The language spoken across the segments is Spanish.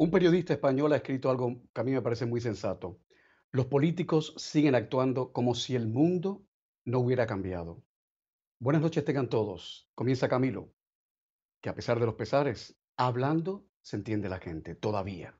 Un periodista español ha escrito algo que a mí me parece muy sensato. Los políticos siguen actuando como si el mundo no hubiera cambiado. Buenas noches tengan todos. Comienza Camilo, que a pesar de los pesares, hablando se entiende la gente, todavía.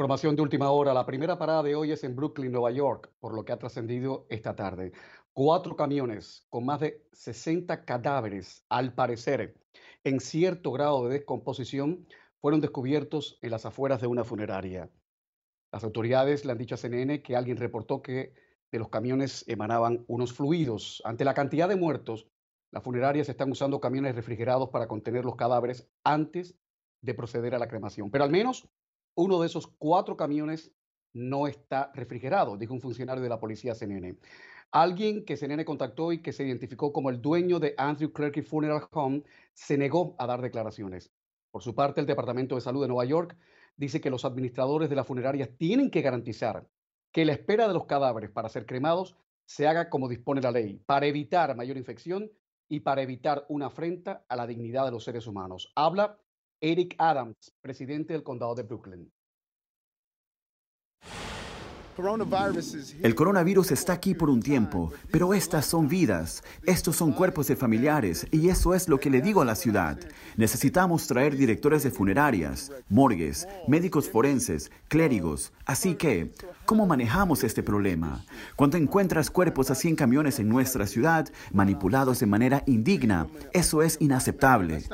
Información de última hora. La primera parada de hoy es en Brooklyn, Nueva York, por lo que ha trascendido esta tarde. Cuatro camiones con más de 60 cadáveres, al parecer, en cierto grado de descomposición, fueron descubiertos en las afueras de una funeraria. Las autoridades le han dicho a CNN que alguien reportó que de los camiones emanaban unos fluidos. Ante la cantidad de muertos, las funerarias están usando camiones refrigerados para contener los cadáveres antes de proceder a la cremación. Pero al menos uno de esos cuatro camiones no está refrigerado, dijo un funcionario de la policía CNN. Alguien que CNN contactó y que se identificó como el dueño de Andrew Clerky Funeral Home se negó a dar declaraciones. Por su parte, el Departamento de Salud de Nueva York dice que los administradores de las funerarias tienen que garantizar que la espera de los cadáveres para ser cremados se haga como dispone la ley, para evitar mayor infección y para evitar una afrenta a la dignidad de los seres humanos. Habla Eric Adams, presidente del condado de Brooklyn. El coronavirus está aquí por un tiempo, pero estas son vidas, estos son cuerpos de familiares y eso es lo que le digo a la ciudad. Necesitamos traer directores de funerarias, morgues, médicos forenses, clérigos. Así que, ¿cómo manejamos este problema? Cuando encuentras cuerpos así en camiones en nuestra ciudad, manipulados de manera indigna, eso es inaceptable.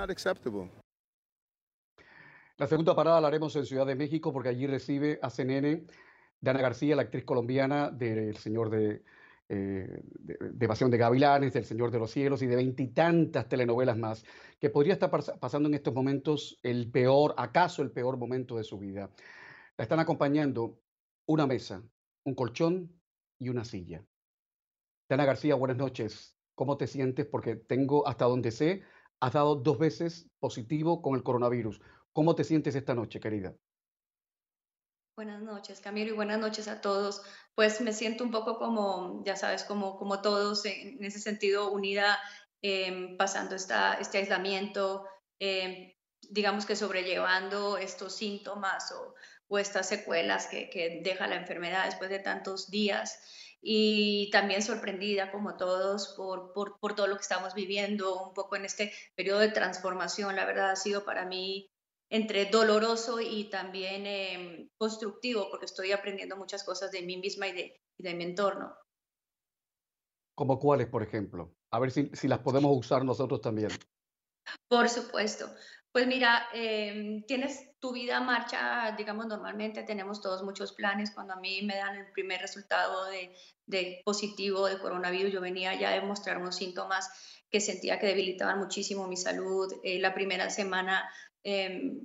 La segunda parada la haremos en Ciudad de México porque allí recibe a CNN Dana García, la actriz colombiana del Señor de, eh, de, Evasión de Gavilanes, del Señor de los Cielos y de veintitantas telenovelas más, que podría estar pasando en estos momentos el peor, acaso el peor momento de su vida. La están acompañando una mesa, un colchón y una silla. Dana García, buenas noches. ¿Cómo te sientes? Porque tengo, hasta donde sé, has dado dos veces positivo con el coronavirus. ¿Cómo te sientes esta noche, querida? Buenas noches, Camilo, y buenas noches a todos. Pues me siento un poco como, ya sabes, como, como todos, en, ese sentido, unida, em, pasando esta, este aislamiento, em, digamos que sobrellevando estos síntomas o, o estas secuelas que, que, deja la enfermedad después de tantos días. Y también sorprendida, como todos, por, por, por todo lo que estamos viviendo, un poco en este periodo de transformación. La verdad ha sido para mí entre doloroso y también em, constructivo, porque estoy aprendiendo muchas cosas de mí misma y de, de mi entorno. ¿Como cuáles, por ejemplo? A ver si, si, las podemos usar nosotros también. Por supuesto. Pues mira, eh, tienes tu vida marcha, digamos, normalmente tenemos todos muchos planes. Cuando a mí me dan el primer resultado de, de positivo de coronavirus, yo venía ya a demostrar unos síntomas que sentía que debilitaban muchísimo mi salud. Eh, la primera semana Em,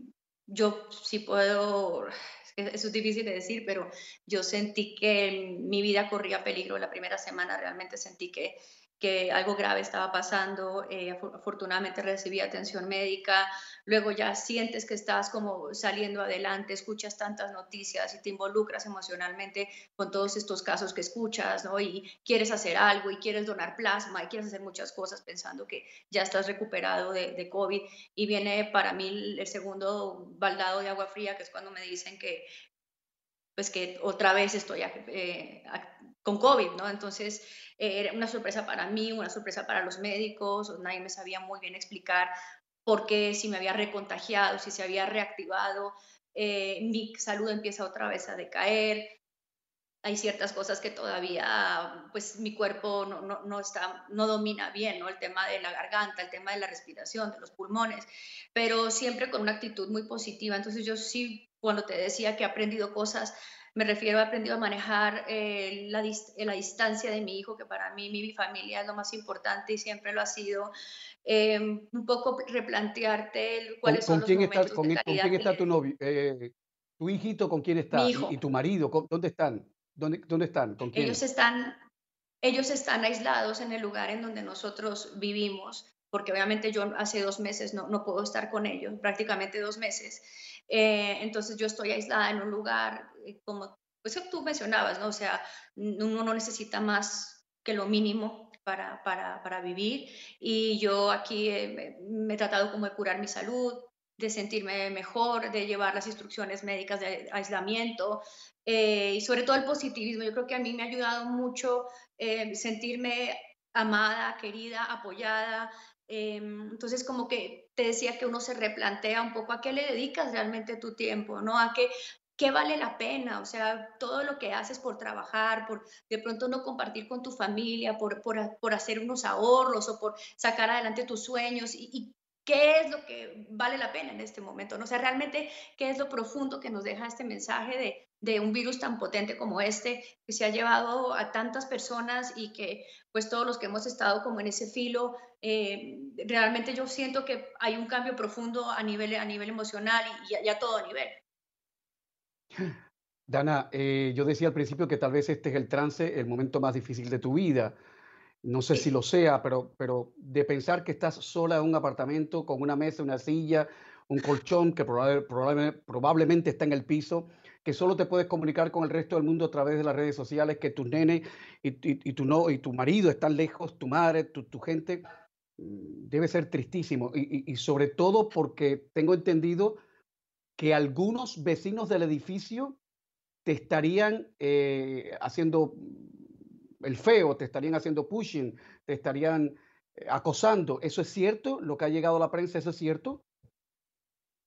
yo sí puedo, eso es difícil de decir, pero yo sentí que mi vida corría peligro la primera semana, realmente sentí que que algo grave estaba pasando, eh, afortunadamente recibí atención médica, luego ya sientes que estás como saliendo adelante, escuchas tantas noticias y te involucras emocionalmente con todos estos casos que escuchas, ¿no? Y quieres hacer algo y quieres donar plasma y quieres hacer muchas cosas pensando que ya estás recuperado de, COVID y viene para mí el segundo baldado de agua fría, que es cuando me dicen que pues que otra vez estoy eh, con COVID, ¿no? Entonces, era una sorpresa para mí, una sorpresa para los médicos, nadie me sabía muy bien explicar por qué, si me había recontagiado, si se había reactivado, eh, mi salud empieza otra vez a decaer, hay ciertas cosas que todavía, pues mi cuerpo no, no, no, está, no domina bien, ¿no? El tema de la garganta, el tema de la respiración, de los pulmones, pero siempre con una actitud muy positiva. Entonces yo sí, cuando te decía que he aprendido cosas, me refiero a aprendido a manejar eh, la, eh, la, distancia de mi hijo, que para mí, mi, familia es lo más importante y siempre lo ha sido. Eh, un poco replantearte cuáles ¿Con, son quién los está, momentos con, de ¿Con quién está tu novio? ¿Tu hijito con quién está? Mi hijo. ¿Y, tu marido? ¿Dónde están? ¿Dónde, dónde están? ¿Con quién? Ellos están, ellos están aislados en el lugar en donde nosotros vivimos. Porque obviamente yo hace dos meses no, no puedo estar con ellos, prácticamente dos meses. Eh, entonces yo estoy aislada en un lugar, eh, como pues tú mencionabas, ¿no? O sea, uno no necesita más que lo mínimo para, para, para vivir y yo aquí me he tratado como de curar mi salud, de sentirme mejor, de llevar las instrucciones médicas de aislamiento eh, y sobre todo el positivismo. Yo creo que a mí me ha ayudado mucho eh, sentirme amada, querida, apoyada. Em, entonces, como que te decía que uno se replantea un poco a qué le dedicas realmente tu tiempo, ¿no? A qué, qué vale la pena, o sea, todo lo que haces por trabajar, por de pronto no compartir con tu familia, por, por, por hacer unos ahorros o por sacar adelante tus sueños y, y, qué es lo que vale la pena en este momento, ¿no? O sea, realmente, qué es lo profundo que nos deja este mensaje de, de un virus tan potente como este, que se ha llevado a tantas personas y que, pues, todos los que hemos estado como en ese filo, eh, realmente yo siento que hay un cambio profundo a nivel, a nivel emocional y, a, todo nivel. Dana, eh, yo decía al principio que tal vez este es el trance, el momento más difícil de tu vida no sé si lo sea, pero, pero de pensar que estás sola en un apartamento con una mesa, una silla, un colchón que probablemente está en el piso, que solo te puedes comunicar con el resto del mundo a través de las redes sociales, que tus nenes y, tu, no, y tu marido están lejos, tu madre, tu, gente, mm, debe ser tristísimo. Y, sobre todo porque tengo entendido que algunos vecinos del edificio te estarían eh, haciendo el feo, te estarían haciendo pushing, te estarían eh, acosando. ¿Eso es cierto? ¿Lo que ha llegado a la prensa, eso es cierto?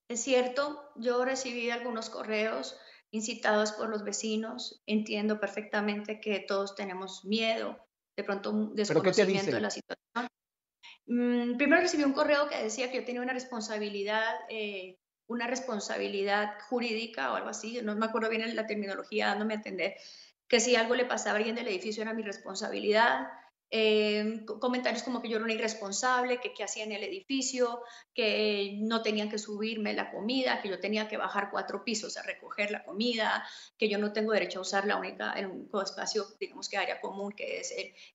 Es cierto, yo recibí algunos correos incitados por los vecinos. Entiendo perfectamente que todos tenemos miedo, de pronto un desconocimiento de la situación. Mm, primero recibí un correo que decía que yo tenía una responsabilidad, eh, una responsabilidad jurídica o algo así, no me acuerdo bien la terminología, dándome a entender que si algo le pasaba a alguien del edificio era mi responsabilidad. Eh, comentarios como que yo era una irresponsable, que qué hacía en el edificio, que no tenían que subirme la comida, que yo tenía que bajar cuatro pisos a recoger la comida, que yo no tengo derecho a usar la única, el único espacio, digamos que área común, que es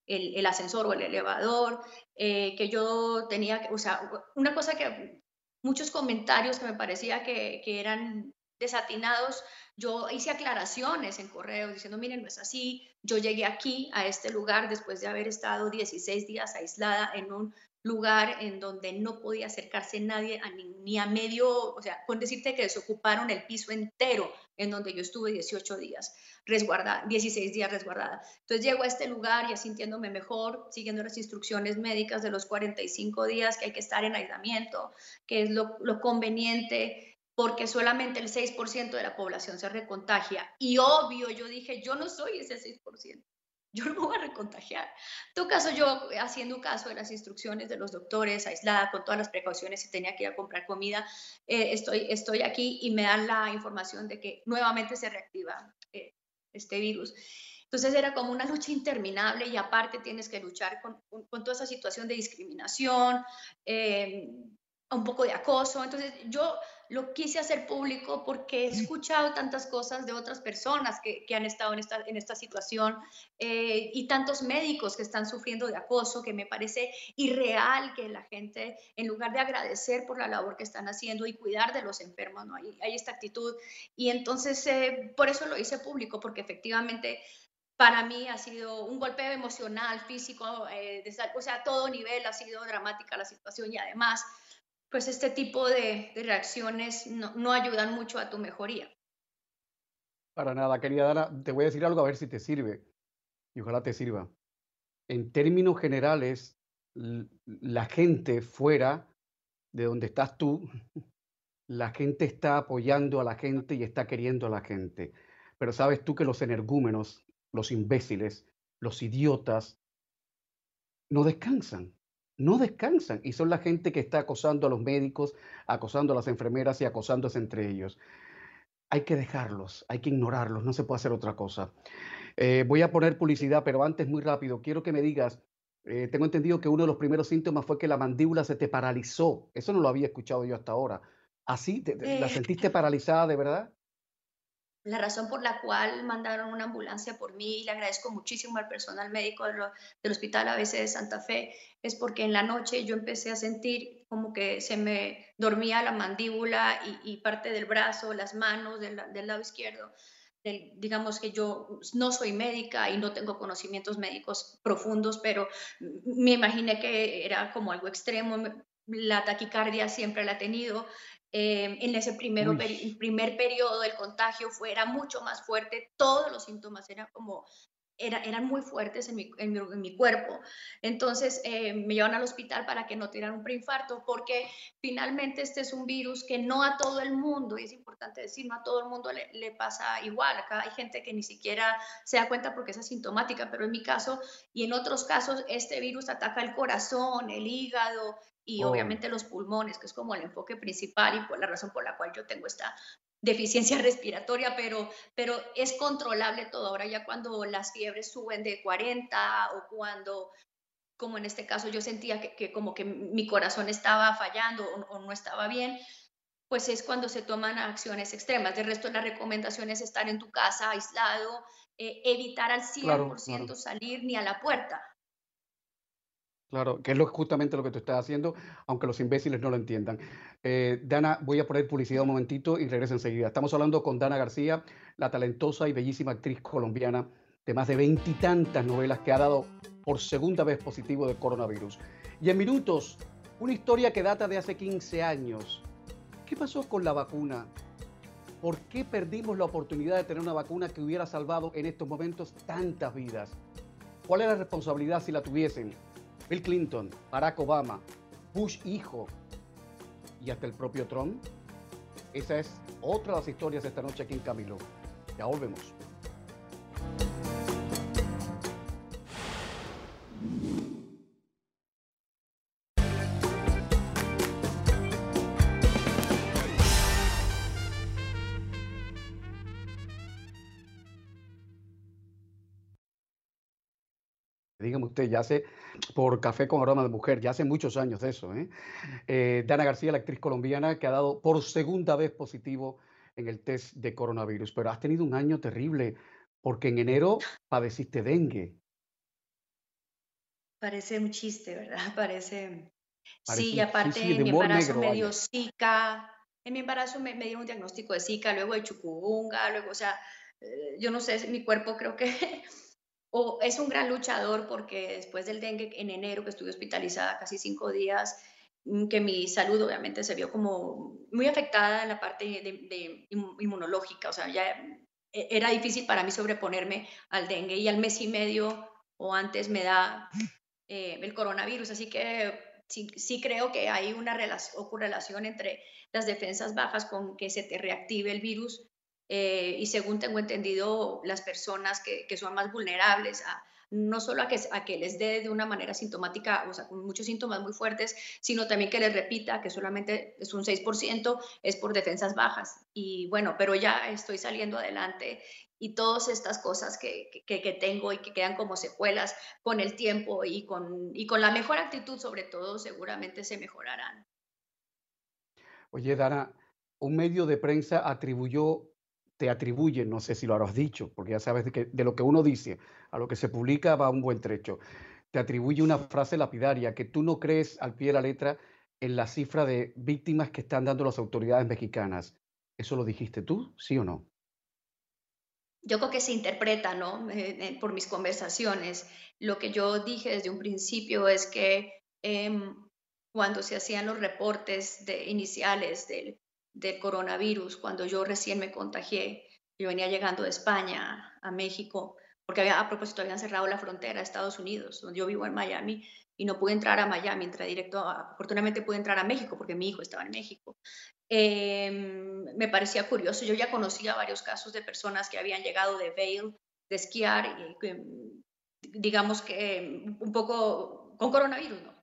el, el, ascensor o el elevador, eh, que yo tenía que, o sea, una cosa que muchos comentarios que me parecía que, que eran desatinados, yo hice aclaraciones en correos diciendo, miren, no es así, yo llegué aquí, a este lugar, después de haber estado 16 días aislada en un lugar en donde no podía acercarse nadie a ni, a medio, o sea, con decirte que desocuparon el piso entero en donde yo estuve 18 días resguardada, 16 días resguardada. Entonces llego a este lugar ya sintiéndome mejor, siguiendo las instrucciones médicas de los 45 días que hay que estar en aislamiento, que es lo, lo conveniente porque solamente el 6% de la población se recontagia. Y obvio, yo dije, yo no soy ese 6%, yo no me voy a recontagiar. En todo caso, yo haciendo caso de las instrucciones de los doctores, aislada, con todas las precauciones, si tenía que ir a comprar comida, eh, estoy, estoy aquí y me dan la información de que nuevamente se reactiva eh, este virus. Entonces era como una lucha interminable y aparte tienes que luchar con, con, toda esa situación de discriminación, eh, un poco de acoso. Entonces yo lo quise hacer público porque he escuchado tantas cosas de otras personas que, han estado en esta, en esta situación eh, y tantos médicos que están sufriendo de acoso que me parece irreal que la gente, en lugar de agradecer por la labor que están haciendo y cuidar de los enfermos, ¿no? hay, hay esta actitud. Y entonces, eh, por eso lo hice público, porque efectivamente para mí ha sido un golpe emocional, físico, eh, o sea, a todo nivel ha sido dramática la situación y además pues este tipo de, reacciones no, ayudan mucho a tu mejoría. Para nada, querida Dana, te voy a decir algo a ver si te sirve y ojalá te sirva. En términos generales, la gente fuera de donde estás tú, la gente está apoyando a la gente y está queriendo a la gente. Pero sabes tú que los energúmenos, los imbéciles, los idiotas, no descansan no descansan y son la gente que está acosando a los médicos, acosando a las enfermeras y acosándose entre ellos. Hay que dejarlos, hay que ignorarlos, no se puede hacer otra cosa. Eh, voy a poner publicidad, pero antes muy rápido, quiero que me digas, eh, tengo entendido que uno de los primeros síntomas fue que la mandíbula se te paralizó. Eso no lo había escuchado yo hasta ahora. ¿Así? ¿La eh. sentiste paralizada de verdad? La razón por la cual mandaron una ambulancia por mí y le agradezco muchísimo al personal médico del, Hospital ABC de Santa Fe es porque en la noche yo empecé a sentir como que se me dormía la mandíbula y, parte del brazo, las manos del, lado izquierdo. digamos que yo no soy médica y no tengo conocimientos médicos profundos, pero me imaginé que era como algo extremo. La taquicardia siempre la he tenido, Em, en ese primero, primer periodo del contagio fue, era mucho más fuerte, todos los síntomas eran como era, eran muy fuertes en mi, en mi, cuerpo. Entonces eh, me llevan al hospital para que no tuvieran un preinfarto, porque finalmente este es un virus que no a todo el mundo, y es importante decir, no a todo el mundo le, le, pasa igual. Acá hay gente que ni siquiera se da cuenta porque es asintomática, pero en mi caso y en otros casos, este virus ataca el corazón, el hígado, y oh. obviamente los pulmones, que es como el enfoque principal y por la razón por la cual yo tengo esta deficiencia respiratoria, pero, pero es controlable todo. Ahora ya cuando las fiebres suben de 40 o cuando, como en este caso, yo sentía que, como que mi corazón estaba fallando o, no estaba bien, pues es cuando se toman acciones extremas. De resto, la recomendación es estar en tu casa aislado, eh, evitar al 100% salir ni a la puerta. Claro, que es lo, justamente lo que tú estás haciendo, aunque los imbéciles no lo entiendan. Eh, Dana, voy a poner publicidad un momentito y regreso enseguida. Estamos hablando con Dana García, la talentosa y bellísima actriz colombiana de más de veintitantas novelas que ha dado por segunda vez positivo de coronavirus. Y en minutos, una historia que data de hace 15 años. ¿Qué pasó con la vacuna? ¿Por qué perdimos la oportunidad de tener una vacuna que hubiera salvado en estos momentos tantas vidas? ¿Cuál es la responsabilidad si la tuviesen? Bill Clinton, Barack Obama, Bush hijo y hasta el propio Trump. Esa es otra de las historias de esta noche aquí en Camilo. Ya volvemos. Dígame usted, ya hace por Café con Aroma de Mujer, ya hace muchos años de eso. ¿eh? Eh, Dana García, la actriz colombiana, que ha dado por segunda vez positivo en el test de coronavirus, pero has tenido un año terrible porque en enero padeciste dengue. Parece un chiste, ¿verdad? Parece... sí, y aparte en mi embarazo me dio Zika, en mi embarazo me, me, dieron un diagnóstico de Zika, luego de chucubunga, luego, o sea, eh, yo no sé, mi cuerpo creo que o es un gran luchador porque después del dengue en enero, que estuve hospitalizada casi cinco días, mm, que mi salud obviamente se vio como muy afectada en la parte de, inmunológica, o sea, ya e, era difícil para mí sobreponerme al dengue y al mes y medio o antes me da eh, el coronavirus, así que sí, sí, creo que hay una relación, correlación entre las defensas bajas con que se te reactive el virus eh, y según tengo entendido, las personas que, que son más vulnerables a, no solo a que, a que les dé de una manera sintomática, o sea, con muchos síntomas muy fuertes, sino también que les repita que solamente es un 6%, es por defensas bajas. Y bueno, pero ya estoy saliendo adelante y todas estas cosas que, que, que, tengo y que quedan como secuelas con el tiempo y con, y con la mejor actitud sobre todo, seguramente se mejorarán. Oye, Dana, un medio de prensa atribuyó te atribuyen, no sé si lo habrás dicho, porque ya sabes de, que, de lo que uno dice a lo que se publica va un buen trecho, te atribuye una frase lapidaria que tú no crees al pie de la letra en la cifra de víctimas que están dando las autoridades mexicanas. ¿Eso lo dijiste tú, sí o no? Yo creo que se interpreta, ¿no? Eh, eh, por mis conversaciones. Lo que yo dije desde un principio es que em, cuando se hacían los reportes de, iniciales del del coronavirus, cuando yo recién me contagié, yo venía llegando de España a México, porque había, a propósito habían cerrado la frontera a Estados Unidos, donde yo vivo en Miami, y no pude entrar a Miami, entré directo, afortunadamente pude entrar a México, porque mi hijo estaba en México. Em, me parecía curioso, yo ya conocía varios casos de personas que habían llegado de Vail, de esquiar, y, digamos que un poco con coronavirus, ¿no?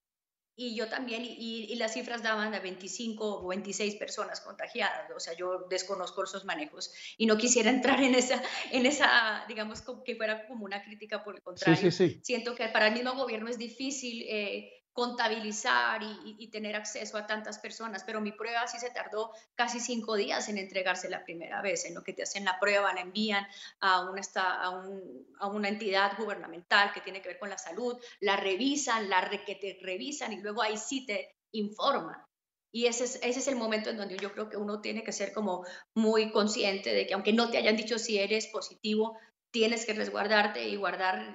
Y yo también, y, las cifras daban a 25 o 26 personas contagiadas, o sea, yo desconozco esos manejos y no quisiera entrar en esa, en esa digamos, que fuera como una crítica por el contrario. Siento que para el mismo gobierno es difícil eh, contabilizar y, tener acceso a tantas personas, pero mi prueba sí se tardó casi cinco días en entregarse la primera vez, en lo que te hacen la prueba, la envían a una, entidad gubernamental que tiene que ver con la salud, la revisan, la que te revisan y luego ahí sí te informan. Y ese es, ese es el momento en donde yo creo que uno tiene que ser como muy consciente de que aunque no te hayan dicho si eres positivo, tienes que resguardarte y guardar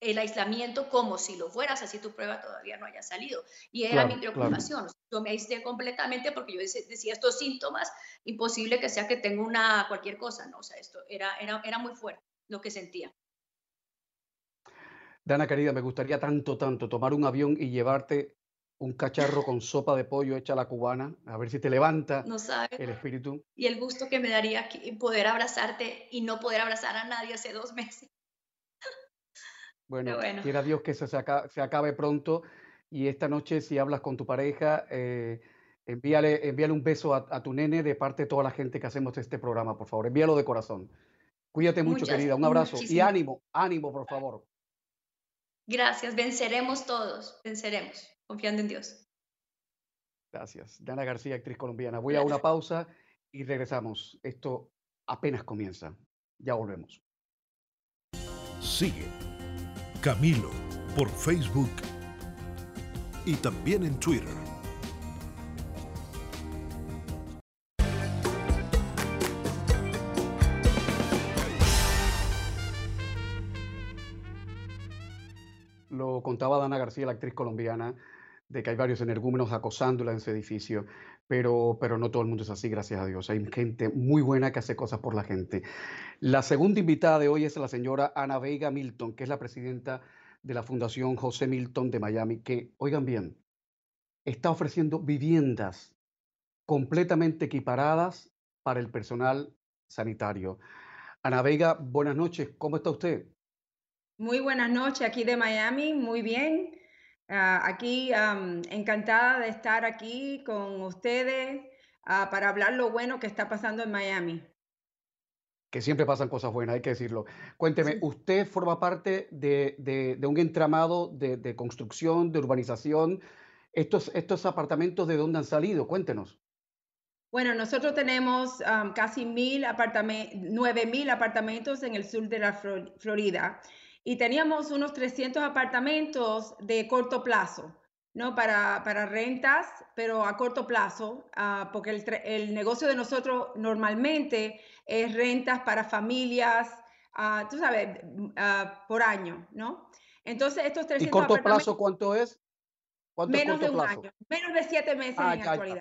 el aislamiento como si lo fueras, así tu prueba todavía no haya salido. Y era mi preocupación. Yo me aislé completamente porque yo decía, estos síntomas, imposible que sea que tenga una cualquier cosa, ¿no? O sea, esto era, era, era muy fuerte lo que sentía. Dana, querida, me gustaría tanto, tanto tomar un avión y llevarte un cacharro con sopa de pollo hecha a la cubana, a ver si te levanta no el espíritu. Y el gusto que me daría poder abrazarte y no poder abrazar a nadie hace dos meses. Bueno, quiera Dios que se, se, acabe, pronto. Y esta noche, si hablas con tu pareja, eh, envíale, envíale un beso a, tu nene de parte de toda la gente que hacemos este programa, por favor. Envíalo de corazón. Cuídate mucho, querida. Un abrazo. Y ánimo, ánimo, por favor. Gracias. Venceremos todos. Venceremos. Confiando en Dios. Gracias. Dana García, actriz colombiana. Voy a una pausa y regresamos. Esto apenas comienza. Ya volvemos. Sigue Camilo por Facebook y también en Twitter. Lo contaba Dana García, la actriz colombiana, de que hay varios energúmenos acosándola en ese edificio, pero, pero no todo el mundo es así, gracias a Dios. Hay gente muy buena que hace cosas por la gente. La segunda invitada de hoy es la señora Ana Vega Milton, que es la presidenta de la Fundación José Milton de Miami, que, oigan bien, está ofreciendo viviendas completamente equiparadas para el personal sanitario. Ana Vega, buenas noches, ¿cómo está usted? Muy buenas noches aquí de Miami, muy bien. Ah, aquí encantada de estar aquí con ustedes ah, para hablar lo bueno que está pasando en Miami que siempre pasan cosas buenas, hay que decirlo. Cuénteme, usted forma parte de, un entramado de, construcción, de urbanización. Estos, estos apartamentos, ¿de dónde han salido? Cuéntenos. Bueno, nosotros tenemos casi mil apartamentos, nueve mil apartamentos en el sur de la Florida y teníamos unos 300 apartamentos de corto plazo. ¿no? Para, para rentas, pero a corto plazo, ah, porque el, el, negocio de nosotros normalmente es rentas para familias, uh, tú sabes, uh, por año, ¿no? Entonces, estos 300 ¿Y corto plazo cuánto es? ¿Cuánto menos de un año, menos de siete meses ah, en la actualidad.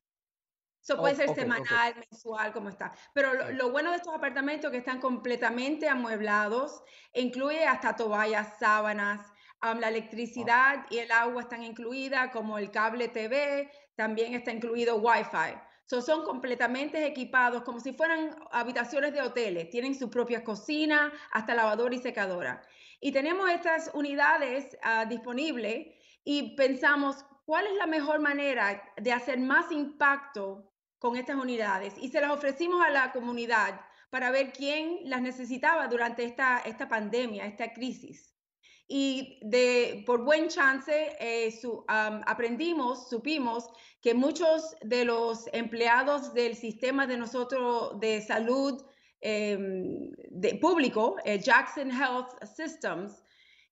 Eso puede ser semanal, mensual, como está. Pero lo, lo, bueno de estos apartamentos que están completamente amueblados, incluye hasta toallas, sábanas, la electricidad y el agua están incluidas, como el cable TV, también está incluido Wi-Fi. son completamente equipados como si fueran habitaciones de hoteles. Tienen su propia cocina, hasta lavadora y secadora. Y tenemos estas unidades uh, disponibles y pensamos cuál es la mejor manera de hacer más impacto con estas unidades. Y se las ofrecimos a la comunidad para ver quién las necesitaba durante esta, esta pandemia, esta crisis y de, por buen chance eh, aprendimos, supimos que muchos de los empleados del sistema de nosotros de salud em, de, público, eh, Jackson Health Systems,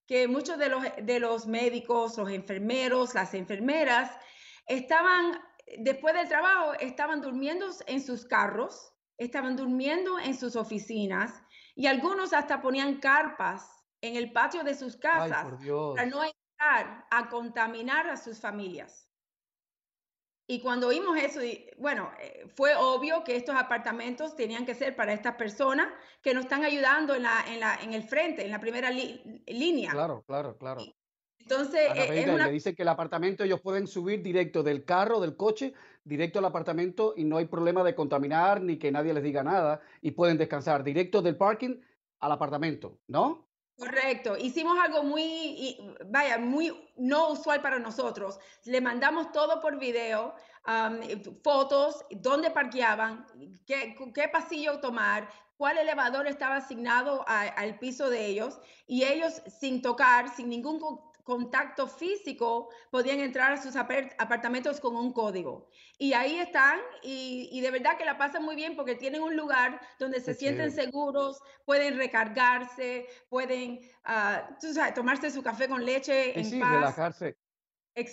que muchos de los, de los médicos, los enfermeros, las enfermeras, estaban, después del trabajo, estaban durmiendo en sus carros, estaban durmiendo en sus oficinas y algunos hasta ponían carpas en el patio de sus casas para no entrar a contaminar a sus familias. Y cuando vimos eso, bueno, eh, fue obvio que estos apartamentos tenían que ser para estas personas que nos están ayudando en, la, en, la, en el frente, en la primera línea. Claro, claro, claro. Entonces, eh, es una... le dice que el apartamento ellos pueden subir directo del carro, del coche, directo al apartamento y no hay problema de contaminar ni que nadie les diga nada y pueden descansar directo del parking al apartamento, ¿no? Correcto. Hicimos algo muy, vaya, muy no usual para nosotros. Le mandamos todo por video, fotos, dónde parqueaban, qué, qué, pasillo tomar, cuál elevador estaba asignado al piso de ellos y ellos sin tocar, sin ningún contacto físico podían entrar a sus apartamentos con un código. Y ahí están y, de verdad que la pasan muy bien porque tienen un lugar donde se sienten seguros, pueden recargarse, pueden uh, tomarse su café con leche en paz. relajarse.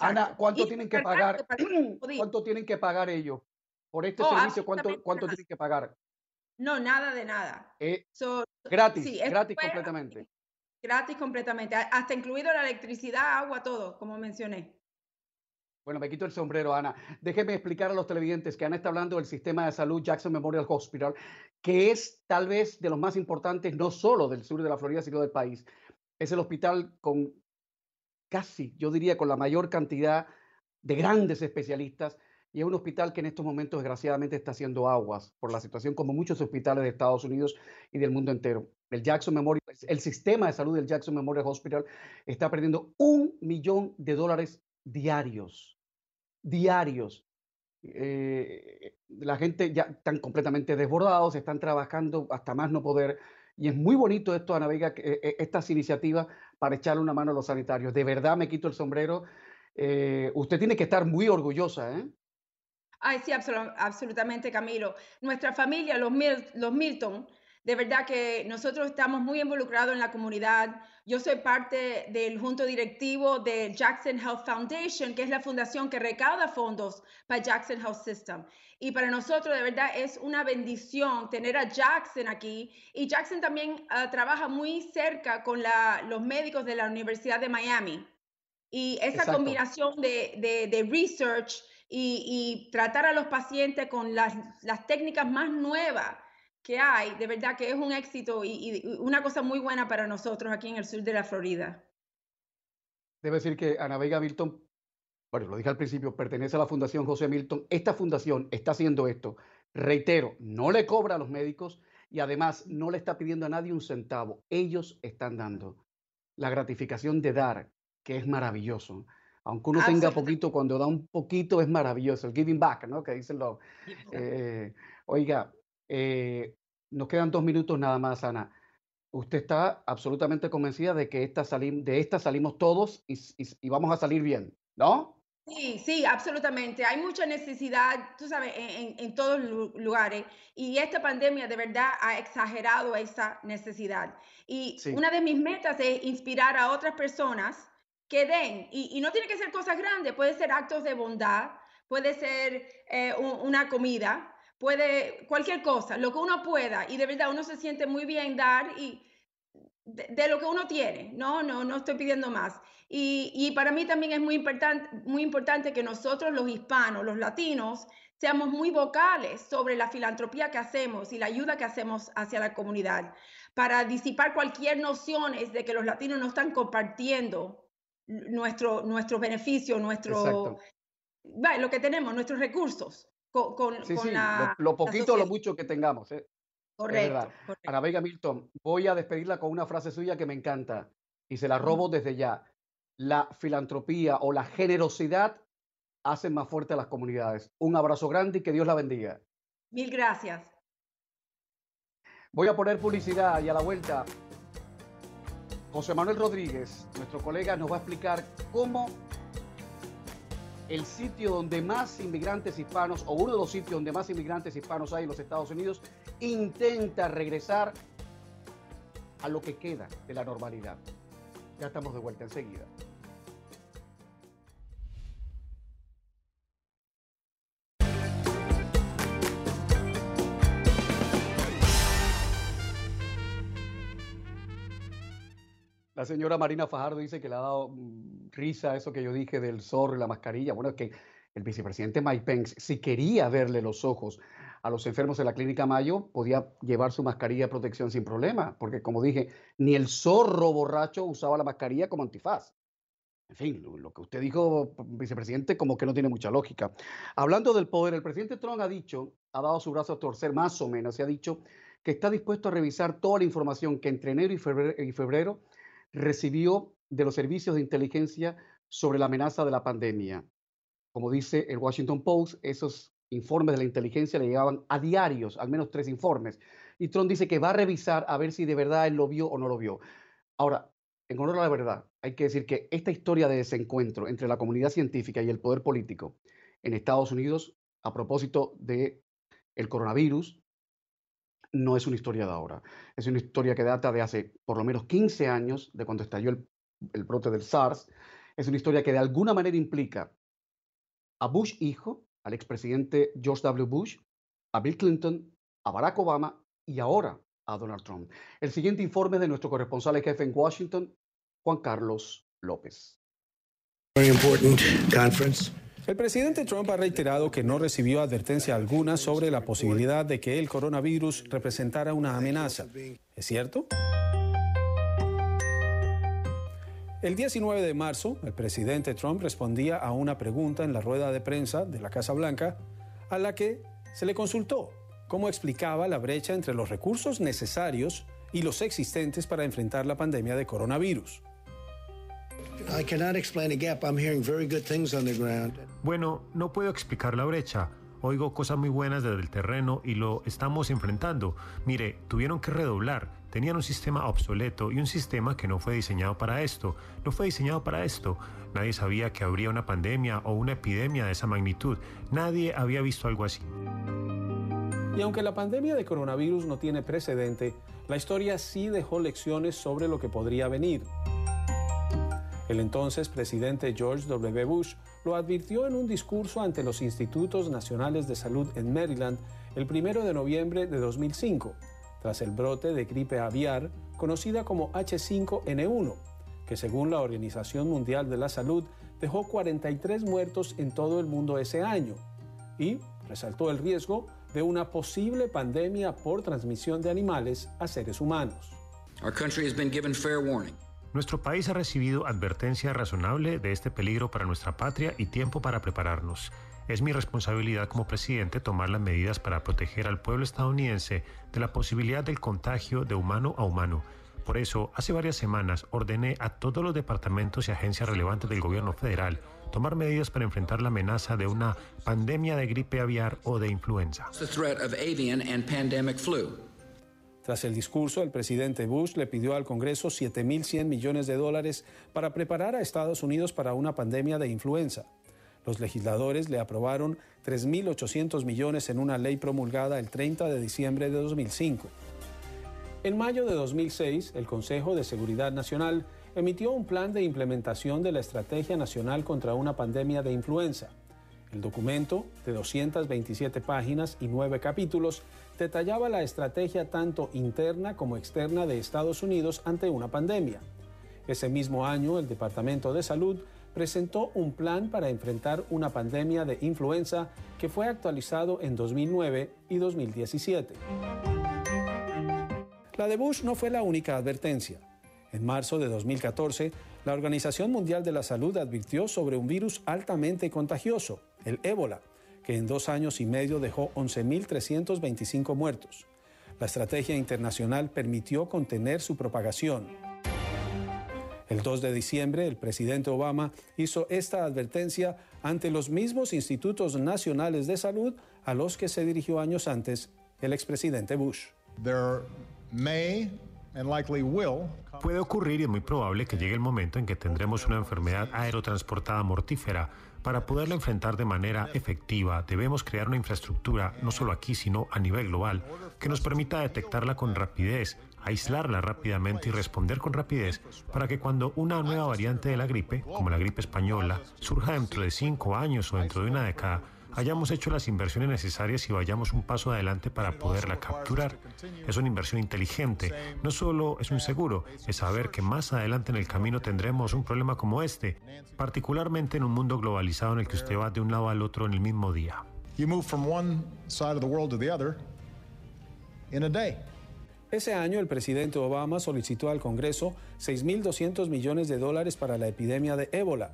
Ana, ¿cuánto tienen que pagar? ¿Cuánto tienen que pagar ellos? Por este oh, servicio, ¿cuánto, cuánto tienen que pagar? No, nada de nada. Eh, gratis, gratis completamente. Gratis completamente, hasta incluido la electricidad, agua, todo, como mencioné. Bueno, me quito el sombrero, Ana. Déjeme explicar a los televidentes que Ana está hablando del sistema de salud Jackson Memorial Hospital, que es tal vez de los más importantes, no solo del sur de la Florida, sino del país. Es el hospital con casi, yo diría, con la mayor cantidad de grandes especialistas y es un hospital que en estos momentos desgraciadamente está haciendo aguas por la situación como muchos hospitales de Estados Unidos y del mundo entero. El Jackson Memorial, el sistema de salud del Jackson Memorial Hospital está perdiendo un millón de dólares diarios, diarios. Eh, la gente ya están completamente desbordados, están trabajando hasta más no poder. Y es muy bonito esto, Ana Vega, eh, estas iniciativas para echarle una mano a los sanitarios. De verdad me quito el sombrero. Eh, usted tiene que estar muy orgullosa, ¿eh? Ay, sí, absolutamente, Camilo. Nuestra familia, los, los Milton, de verdad que nosotros estamos muy involucrados en la comunidad. Yo soy parte del junto directivo de Jackson Health Foundation, que es la fundación que recauda fondos para Jackson Health System. Y para nosotros de verdad es una bendición tener a Jackson aquí. Y Jackson también ah, trabaja muy cerca con los médicos de la Universidad de Miami. Y esa combinación de, de, de research y, tratar a los pacientes con las, técnicas más nuevas que hay, de verdad que es un éxito y, una cosa muy buena para nosotros aquí en el sur de la Florida. Debe decir que Ana Vega Milton, bueno, lo dije al principio, pertenece a la Fundación José Milton. Esta fundación está haciendo esto. Reitero, no le cobra a los médicos y además no le está pidiendo a nadie un centavo. Ellos están dando la gratificación de dar, que es maravilloso aunque uno tenga poquito, cuando da un poquito es maravilloso, el giving back, ¿no? Que dicen los... Eh, oiga, eh, nos quedan dos minutos nada más, Ana. Usted está absolutamente convencida de que esta de esta salimos todos y, vamos a salir bien, ¿no? Sí, sí, absolutamente. Hay mucha necesidad, tú sabes, en, en todos los lugares. Y esta pandemia de verdad ha exagerado esa necesidad. Y una de mis metas es inspirar a otras personas que den, y, no tiene que ser cosas grandes, puede ser actos de bondad, puede ser eh, una comida, puede cualquier cosa, lo que uno pueda, y de verdad uno se siente muy bien dar y de, lo que uno tiene, no, no, no estoy pidiendo más. Y, y, para mí también es muy importante, muy importante que nosotros los hispanos, los latinos, seamos muy vocales sobre la filantropía que hacemos y la ayuda que hacemos hacia la comunidad, para disipar cualquier noción de que los latinos no están compartiendo nuestro, nuestro beneficio, nuestro, lo que tenemos, nuestros recursos. Con, lo, poquito o lo mucho que tengamos. ¿eh? Correcto, Ana Vega Milton, voy a despedirla con una frase suya que me encanta y se la robo desde ya. La filantropía o la generosidad hacen más fuerte a las comunidades. Un abrazo grande y que Dios la bendiga. Mil gracias. Voy a poner publicidad y a la vuelta José Manuel Rodríguez, nuestro colega, nos va a explicar cómo el sitio donde más inmigrantes hispanos, o uno de los sitios donde más inmigrantes hispanos hay en los Estados Unidos, intenta regresar a lo que queda de la normalidad. Ya estamos de vuelta enseguida. La señora Marina Fajardo dice que le ha dado mm, risa eso que yo dije del zorro y la mascarilla. Bueno, es que el vicepresidente Mike Pence, si quería verle los ojos a los enfermos de la clínica Mayo, podía llevar su mascarilla de protección sin problema, porque como dije, ni el zorro borracho usaba la mascarilla como antifaz. En fin, lo, que usted dijo, vicepresidente, como que no tiene mucha lógica. Hablando del poder, el presidente Trump ha dicho, ha dado su brazo a torcer más o menos, y ha dicho que está dispuesto a revisar toda la información que entre enero y febrero recibió de los servicios de inteligencia sobre la amenaza de la pandemia. Como dice el Washington Post, esos informes de la inteligencia le llegaban a diarios, al menos tres informes. Y Trump dice que va a revisar a ver si de verdad él lo vio o no lo vio. Ahora, en honor a la verdad, hay que decir que esta historia de desencuentro entre la comunidad científica y el poder político en Estados Unidos a propósito de el coronavirus no es una historia de ahora. Es una historia que data de hace por lo menos 15 años, de cuando estalló el, el brote del SARS. Es una historia que de alguna manera implica a Bush hijo, al expresidente George W. Bush, a Bill Clinton, a Barack Obama y ahora a Donald Trump. El siguiente informe de nuestro corresponsal jefe en Washington, Juan Carlos López. El presidente Trump ha reiterado que no recibió advertencia alguna sobre la posibilidad de que el coronavirus representara una amenaza. ¿Es cierto? El 19 de marzo, el presidente Trump respondía a una pregunta en la rueda de prensa de la Casa Blanca a la que se le consultó cómo explicaba la brecha entre los recursos necesarios y los existentes para enfrentar la pandemia de coronavirus. Bueno, no puedo explicar la brecha. Oigo cosas muy buenas desde el terreno y lo estamos enfrentando. Mire, tuvieron que redoblar. Tenían un sistema obsoleto y un sistema que no fue diseñado para esto. No fue diseñado para esto. Nadie sabía que habría una pandemia o una epidemia de esa magnitud. Nadie había visto algo así. Y aunque la pandemia de coronavirus no tiene precedente, la historia sí dejó lecciones sobre lo que podría venir. El entonces presidente George W. Bush lo advirtió en un discurso ante los Institutos Nacionales de Salud en Maryland el 1 de noviembre de 2005, tras el brote de gripe aviar conocida como H5N1, que según la Organización Mundial de la Salud dejó 43 muertos en todo el mundo ese año y resaltó el riesgo de una posible pandemia por transmisión de animales a seres humanos. Nuestro país ha recibido advertencia razonable de este peligro para nuestra patria y tiempo para prepararnos. Es mi responsabilidad como presidente tomar las medidas para proteger al pueblo estadounidense de la posibilidad del contagio de humano a humano. Por eso, hace varias semanas ordené a todos los departamentos y agencias relevantes del gobierno federal tomar medidas para enfrentar la amenaza de una pandemia de gripe aviar o de influenza. Tras el discurso, el presidente Bush le pidió al Congreso 7.100 millones de dólares para preparar a Estados Unidos para una pandemia de influenza. Los legisladores le aprobaron 3.800 millones en una ley promulgada el 30 de diciembre de 2005. En mayo de 2006, el Consejo de Seguridad Nacional emitió un plan de implementación de la Estrategia Nacional contra una pandemia de influenza. El documento, de 227 páginas y 9 capítulos, detallaba la estrategia tanto interna como externa de Estados Unidos ante una pandemia. Ese mismo año, el Departamento de Salud presentó un plan para enfrentar una pandemia de influenza que fue actualizado en 2009 y 2017. La de Bush no fue la única advertencia. En marzo de 2014, la Organización Mundial de la Salud advirtió sobre un virus altamente contagioso, el ébola, que en dos años y medio dejó 11.325 muertos. La estrategia internacional permitió contener su propagación. El 2 de diciembre, el presidente Obama hizo esta advertencia ante los mismos institutos nacionales de salud a los que se dirigió años antes el expresidente Bush. Puede ocurrir y es muy probable que llegue el momento en que tendremos una enfermedad aerotransportada mortífera. Para poderla enfrentar de manera efectiva, debemos crear una infraestructura, no solo aquí, sino a nivel global, que nos permita detectarla con rapidez, aislarla rápidamente y responder con rapidez para que cuando una nueva variante de la gripe, como la gripe española, surja dentro de cinco años o dentro de una década, hayamos hecho las inversiones necesarias y vayamos un paso adelante para poderla capturar. Es una inversión inteligente. No solo es un seguro, es saber que más adelante en el camino tendremos un problema como este, particularmente en un mundo globalizado en el que usted va de un lado al otro en el mismo día. Ese año el presidente Obama solicitó al Congreso 6.200 millones de dólares para la epidemia de ébola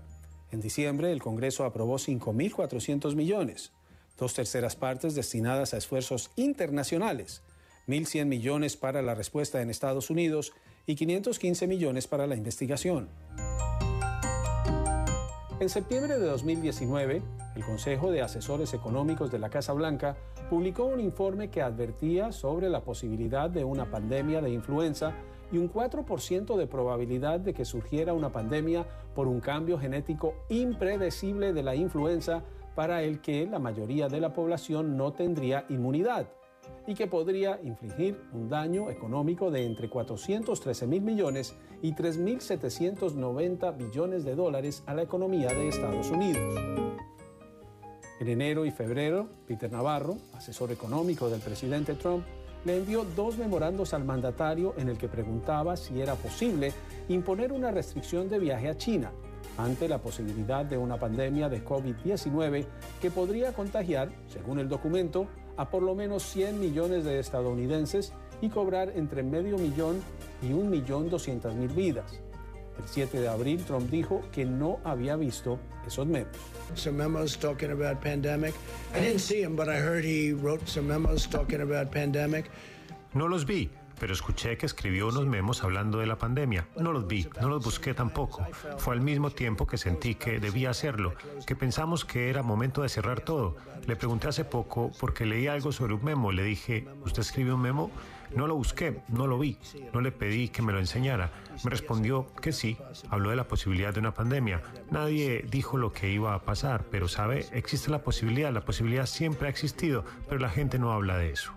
en diciembre, el Congreso aprobó 5.400 millones, dos terceras partes destinadas a esfuerzos internacionales, 1.100 millones para la respuesta en Estados Unidos y 515 millones para la investigación. En septiembre de 2019, el Consejo de Asesores Económicos de la Casa Blanca publicó un informe que advertía sobre la posibilidad de una pandemia de influenza y un 4% de probabilidad de que surgiera una pandemia por un cambio genético impredecible de la influenza para el que la mayoría de la población no tendría inmunidad y que podría infligir un daño económico de entre 413 mil millones y 3.790 billones de dólares a la economía de Estados Unidos. En enero y febrero, Peter Navarro, asesor económico del presidente Trump, le envió dos memorandos al mandatario en el que preguntaba si era posible imponer una restricción de viaje a China ante la posibilidad de una pandemia de COVID-19 que podría contagiar, según el documento, a por lo menos 100 millones de estadounidenses y cobrar entre medio millón y un millón doscientas mil vidas. El 7 de abril, Trump dijo que no había visto esos memes. Some memos talking about pandemic. I didn't see him, but I heard he wrote some memos talking about pandemic. No los vi, pero escuché que escribió unos memos hablando de la pandemia. No los vi, no los busqué tampoco. Fue al mismo tiempo que sentí que debía hacerlo, que pensamos que era momento de cerrar todo. Le pregunté hace poco porque leí algo sobre un memo. Le dije, ¿usted escribió un memo? No lo busqué, no lo vi, no le pedí que me lo enseñara. Me respondió que sí, habló de la posibilidad de una pandemia. Nadie dijo lo que iba a pasar, pero sabe, existe la posibilidad, la posibilidad siempre ha existido, pero la gente no habla de eso.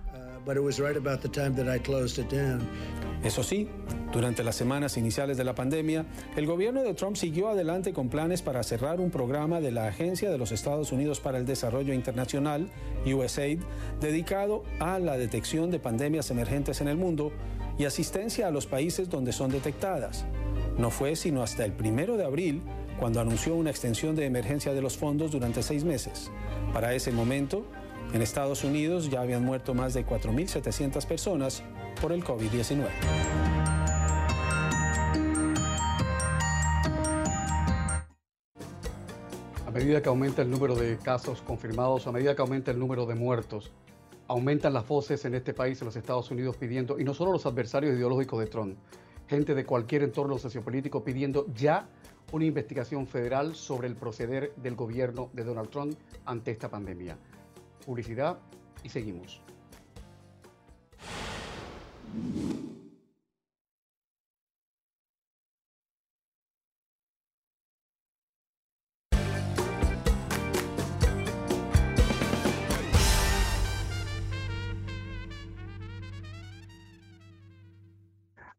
Eso sí, durante las semanas iniciales de la pandemia, el gobierno de Trump siguió adelante con planes para cerrar un programa de la Agencia de los Estados Unidos para el Desarrollo Internacional, USAID, dedicado a la detección de pandemias emergentes en el mundo y asistencia a los países donde son detectadas. No fue sino hasta el primero de abril cuando anunció una extensión de emergencia de los fondos durante seis meses. Para ese momento, en Estados Unidos ya habían muerto más de 4.700 personas por el COVID-19. A medida que aumenta el número de casos confirmados, a medida que aumenta el número de muertos, aumentan las voces en este país, en los Estados Unidos, pidiendo, y no solo los adversarios ideológicos de Trump, gente de cualquier entorno sociopolítico pidiendo ya una investigación federal sobre el proceder del gobierno de Donald Trump ante esta pandemia publicidad y seguimos.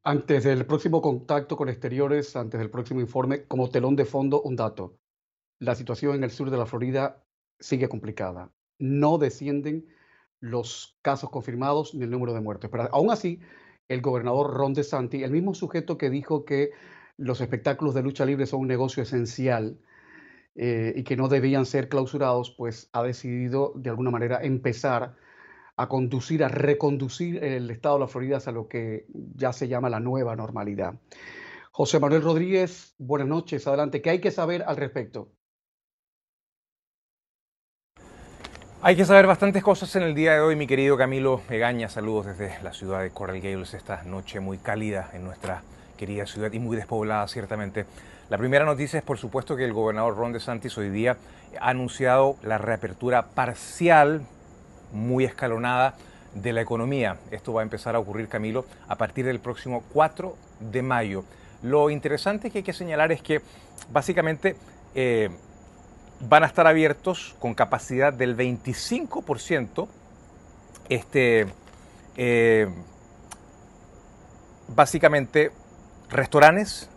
Antes del próximo contacto con exteriores, antes del próximo informe, como telón de fondo, un dato. La situación en el sur de la Florida sigue complicada no descienden los casos confirmados ni el número de muertos. Pero aún así, el gobernador Ron DeSantis, el mismo sujeto que dijo que los espectáculos de lucha libre son un negocio esencial eh, y que no debían ser clausurados, pues ha decidido de alguna manera empezar a conducir, a reconducir el estado de la Florida hacia lo que ya se llama la nueva normalidad. José Manuel Rodríguez, buenas noches, adelante. ¿Qué hay que saber al respecto? Hay que saber bastantes cosas en el día de hoy, mi querido Camilo Egaña. Saludos desde la ciudad de Coral Gables, esta noche muy cálida en nuestra querida ciudad y muy despoblada, ciertamente. La primera noticia es, por supuesto, que el gobernador Ron DeSantis hoy día ha anunciado la reapertura parcial, muy escalonada, de la economía. Esto va a empezar a ocurrir, Camilo, a partir del próximo 4 de mayo. Lo interesante que hay que señalar es que, básicamente, eh, van a estar abiertos con capacidad del 25%. Este, eh, básicamente, restaurantes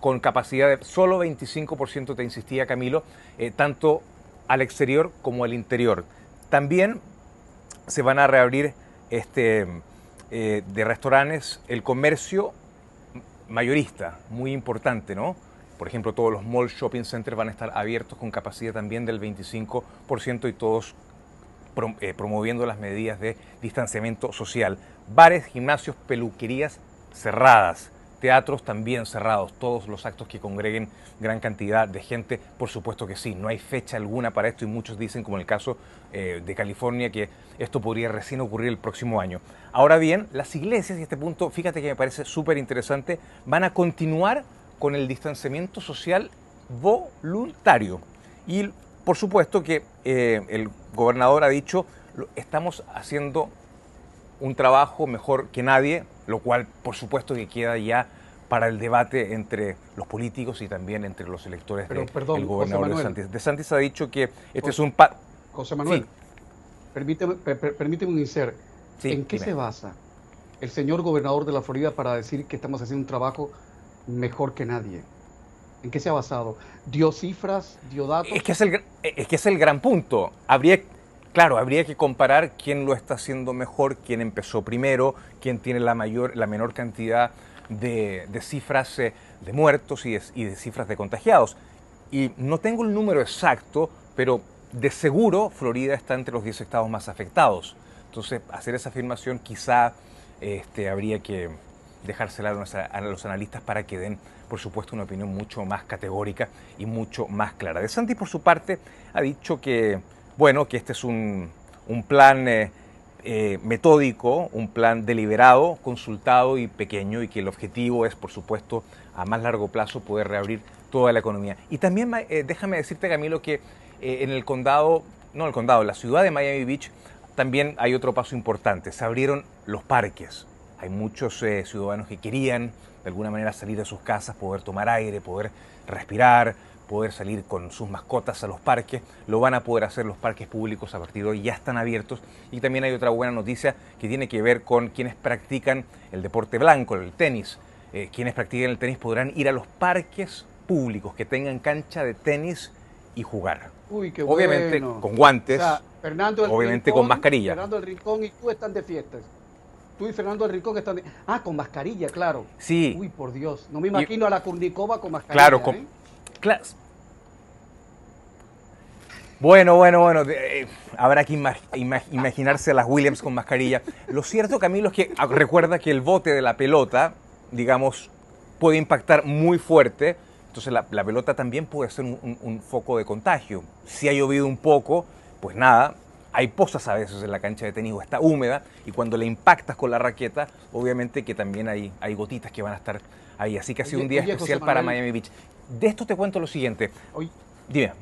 con capacidad de solo 25%, te insistía Camilo, eh, tanto al exterior como al interior. También se van a reabrir este, eh, de restaurantes el comercio mayorista, muy importante, ¿no? Por ejemplo, todos los mall shopping centers van a estar abiertos con capacidad también del 25% y todos eh, promoviendo las medidas de distanciamiento social. Bares, gimnasios, peluquerías cerradas. Teatros también cerrados, todos los actos que congreguen gran cantidad de gente, por supuesto que sí, no hay fecha alguna para esto y muchos dicen, como en el caso eh, de California, que esto podría recién ocurrir el próximo año. Ahora bien, las iglesias, y este punto, fíjate que me parece súper interesante, van a continuar con el distanciamiento social voluntario. Y por supuesto que eh, el gobernador ha dicho, estamos haciendo un trabajo mejor que nadie, lo cual por supuesto que queda ya para el debate entre los políticos y también entre los electores del gobernador de Santis. De Santis ha dicho que este es un... José Manuel, permíteme, permíteme un insert. ¿En qué se basa el señor gobernador de la Florida para decir que estamos haciendo un trabajo mejor que nadie? ¿En qué se ha basado? ¿Dio cifras? ¿Dio datos? Es que es el, es que es el gran punto. Habría, claro, habría que comparar quién lo está haciendo mejor, quién empezó primero, quién tiene la, mayor, la menor cantidad de, cifras eh, de muertos y de, cifras de contagiados. Y no tengo el número exacto, pero de seguro Florida está entre los 10 estados más afectados. Entonces, hacer esa afirmación quizá este, habría que dejársela a los analistas para que den, por supuesto, una opinión mucho más categórica y mucho más clara. De Santi, por su parte, ha dicho que, bueno, que este es un, plan eh, eh, metódico, un plan deliberado, consultado y pequeño, y que el objetivo es, por supuesto, a más largo plazo poder reabrir toda la economía. Y también eh, déjame decirte, Camilo, que en el condado, no el condado, en la ciudad de Miami Beach, también hay otro paso importante. Se abrieron los parques. Hay muchos eh, ciudadanos que querían de alguna manera salir de sus casas, poder tomar aire, poder respirar, poder salir con sus mascotas a los parques. Lo van a poder hacer los parques públicos a partir de hoy, ya están abiertos. Y también hay otra buena noticia que tiene que ver con quienes practican el deporte blanco, el tenis. Eh, quienes practican el tenis podrán ir a los parques públicos que tengan cancha de tenis y jugar. Uy, qué Obviamente con guantes, Fernando obviamente con mascarilla. Fernando el Rincón y tú están de fiestas. Tú y Fernando el Rincón están de... Ah, con mascarilla, claro. Sí. Uy, por Dios. No me imagino a la Kurnikova con mascarilla. Claro, con... ¿eh? Bueno, bueno, bueno, eh, habrá que imaginarse a las Williams con mascarilla. Lo cierto, Camilo, es que ah, recuerda que el bote de la pelota, digamos, puede impactar muy fuerte entonces la, pelota también puede ser un, foco de contagio. Si ha llovido un poco, pues nada, hay pozas a veces en la cancha de tenis o está húmeda y cuando le impactas con la raqueta, obviamente que también hay, hay gotitas que van a estar ahí. Así que ha sido un día especial para Miami Beach. De esto te cuento lo siguiente. Dime.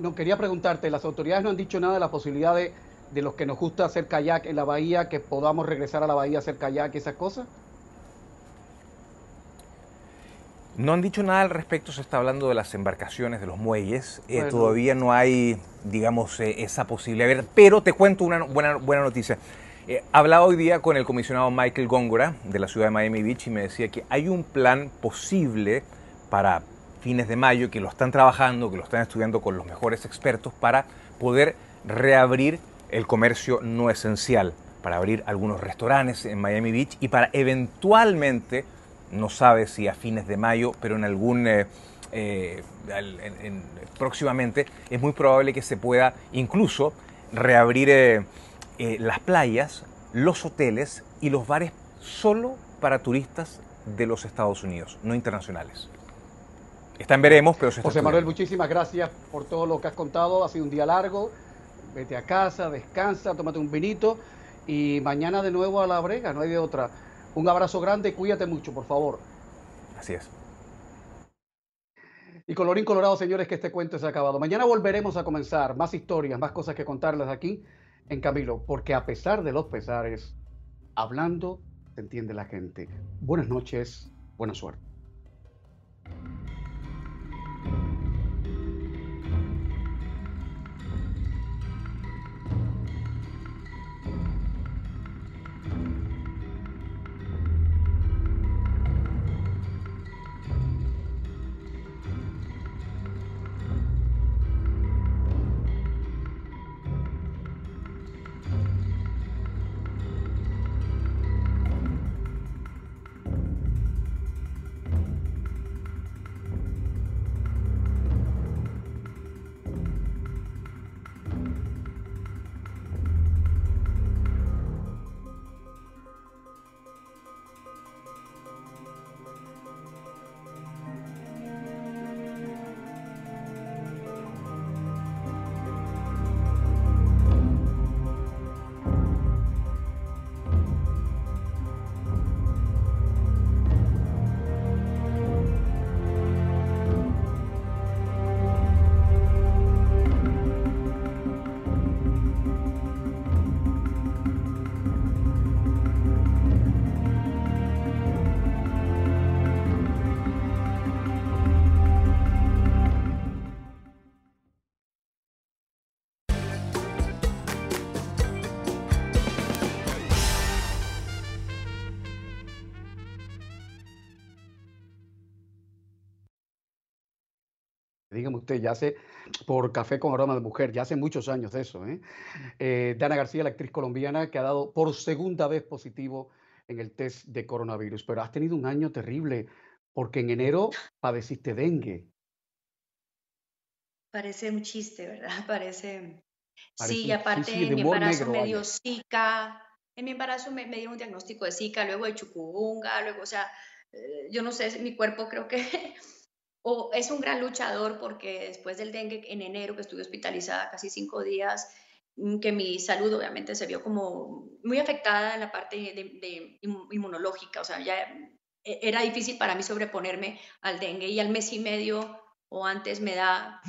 No, quería preguntarte, ¿las autoridades no han dicho nada de la posibilidad de, de los que nos gusta hacer kayak en la bahía, que podamos regresar a la bahía a hacer kayak y esas cosas? No han dicho nada al respecto, se está hablando de las embarcaciones, de los muelles. Eh, todavía no hay, digamos, eh, esa posibilidad. Pero te cuento una buena, buena noticia. Eh, hablaba hoy día con el comisionado Michael Góngora de la ciudad de Miami Beach y me decía que hay un plan posible para fines de mayo, que lo están trabajando, que lo están estudiando con los mejores expertos para poder reabrir el comercio no esencial, para abrir algunos restaurantes en Miami Beach y para eventualmente no sabe si a fines de mayo, pero en algún... Eh, eh, próximamente es muy probable que se pueda incluso reabrir eh, las playas, los hoteles y los bares solo para turistas de los Estados Unidos, no internacionales. Están veremos, pero se está José Manuel, muchísimas gracias por todo lo que has contado. Ha sido un día largo. Vete a casa, descansa, tómate un vinito y mañana de nuevo a la brega, no hay de otra. Un abrazo grande, cuídate mucho, por favor. Así es. Y colorín colorado, señores, que este cuento se ha acabado. Mañana volveremos a comenzar más historias, más cosas que contarles aquí en Camilo, porque a pesar de los pesares, hablando se entiende la gente. Buenas noches, buena suerte. Usted, ya hace por Café con Aroma de Mujer, ya hace muchos años de eso. ¿eh? eh Dana García, la actriz colombiana, que ha dado por segunda vez positivo en el test de coronavirus, pero has tenido un año terrible porque en enero padeciste dengue. Parece un chiste, ¿verdad? Parece... sí, y aparte en mi embarazo me dio Zika, en mi embarazo me, me, dieron un diagnóstico de Zika, luego de chucubunga, luego, o sea, eh, yo no sé, mi cuerpo creo que o es un gran luchador porque después del dengue en enero, que estuve hospitalizada casi cinco días, mm, que mi salud obviamente se vio como muy afectada en la parte de, inmunológica, o sea, ya e, era difícil para mí sobreponerme al dengue y al mes y medio o antes me da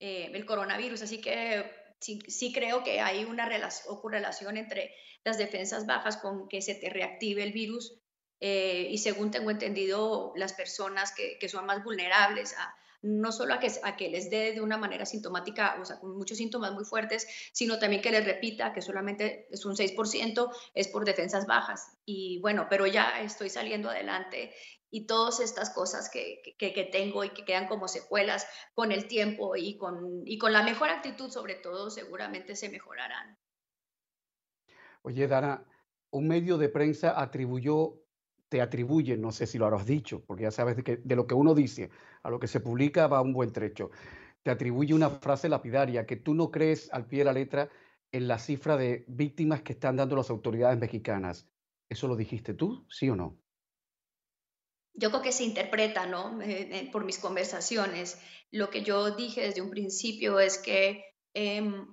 eh, el coronavirus, así que sí, sí, creo que hay una relación, correlación entre las defensas bajas con que se te reactive el virus eh, y según tengo entendido, las personas que, que son más vulnerables a, no solo a que, a que les dé de una manera sintomática, o sea, con muchos síntomas muy fuertes, sino también que les repita que solamente es un 6%, es por defensas bajas. Y bueno, pero ya estoy saliendo adelante y todas estas cosas que, que, que, tengo y que quedan como secuelas con el tiempo y con, y con la mejor actitud sobre todo, seguramente se mejorarán. Oye, Dana, un medio de prensa atribuyó te atribuyen, no sé si lo habrás dicho, porque ya sabes de, lo que uno dice a lo que se publica va un buen trecho, te atribuye una frase lapidaria que tú no crees al pie de la letra en la cifra de víctimas que están dando las autoridades mexicanas. ¿Eso lo dijiste tú, sí o no? Yo creo que se interpreta, ¿no? por mis conversaciones. Lo que yo dije desde un principio es que em,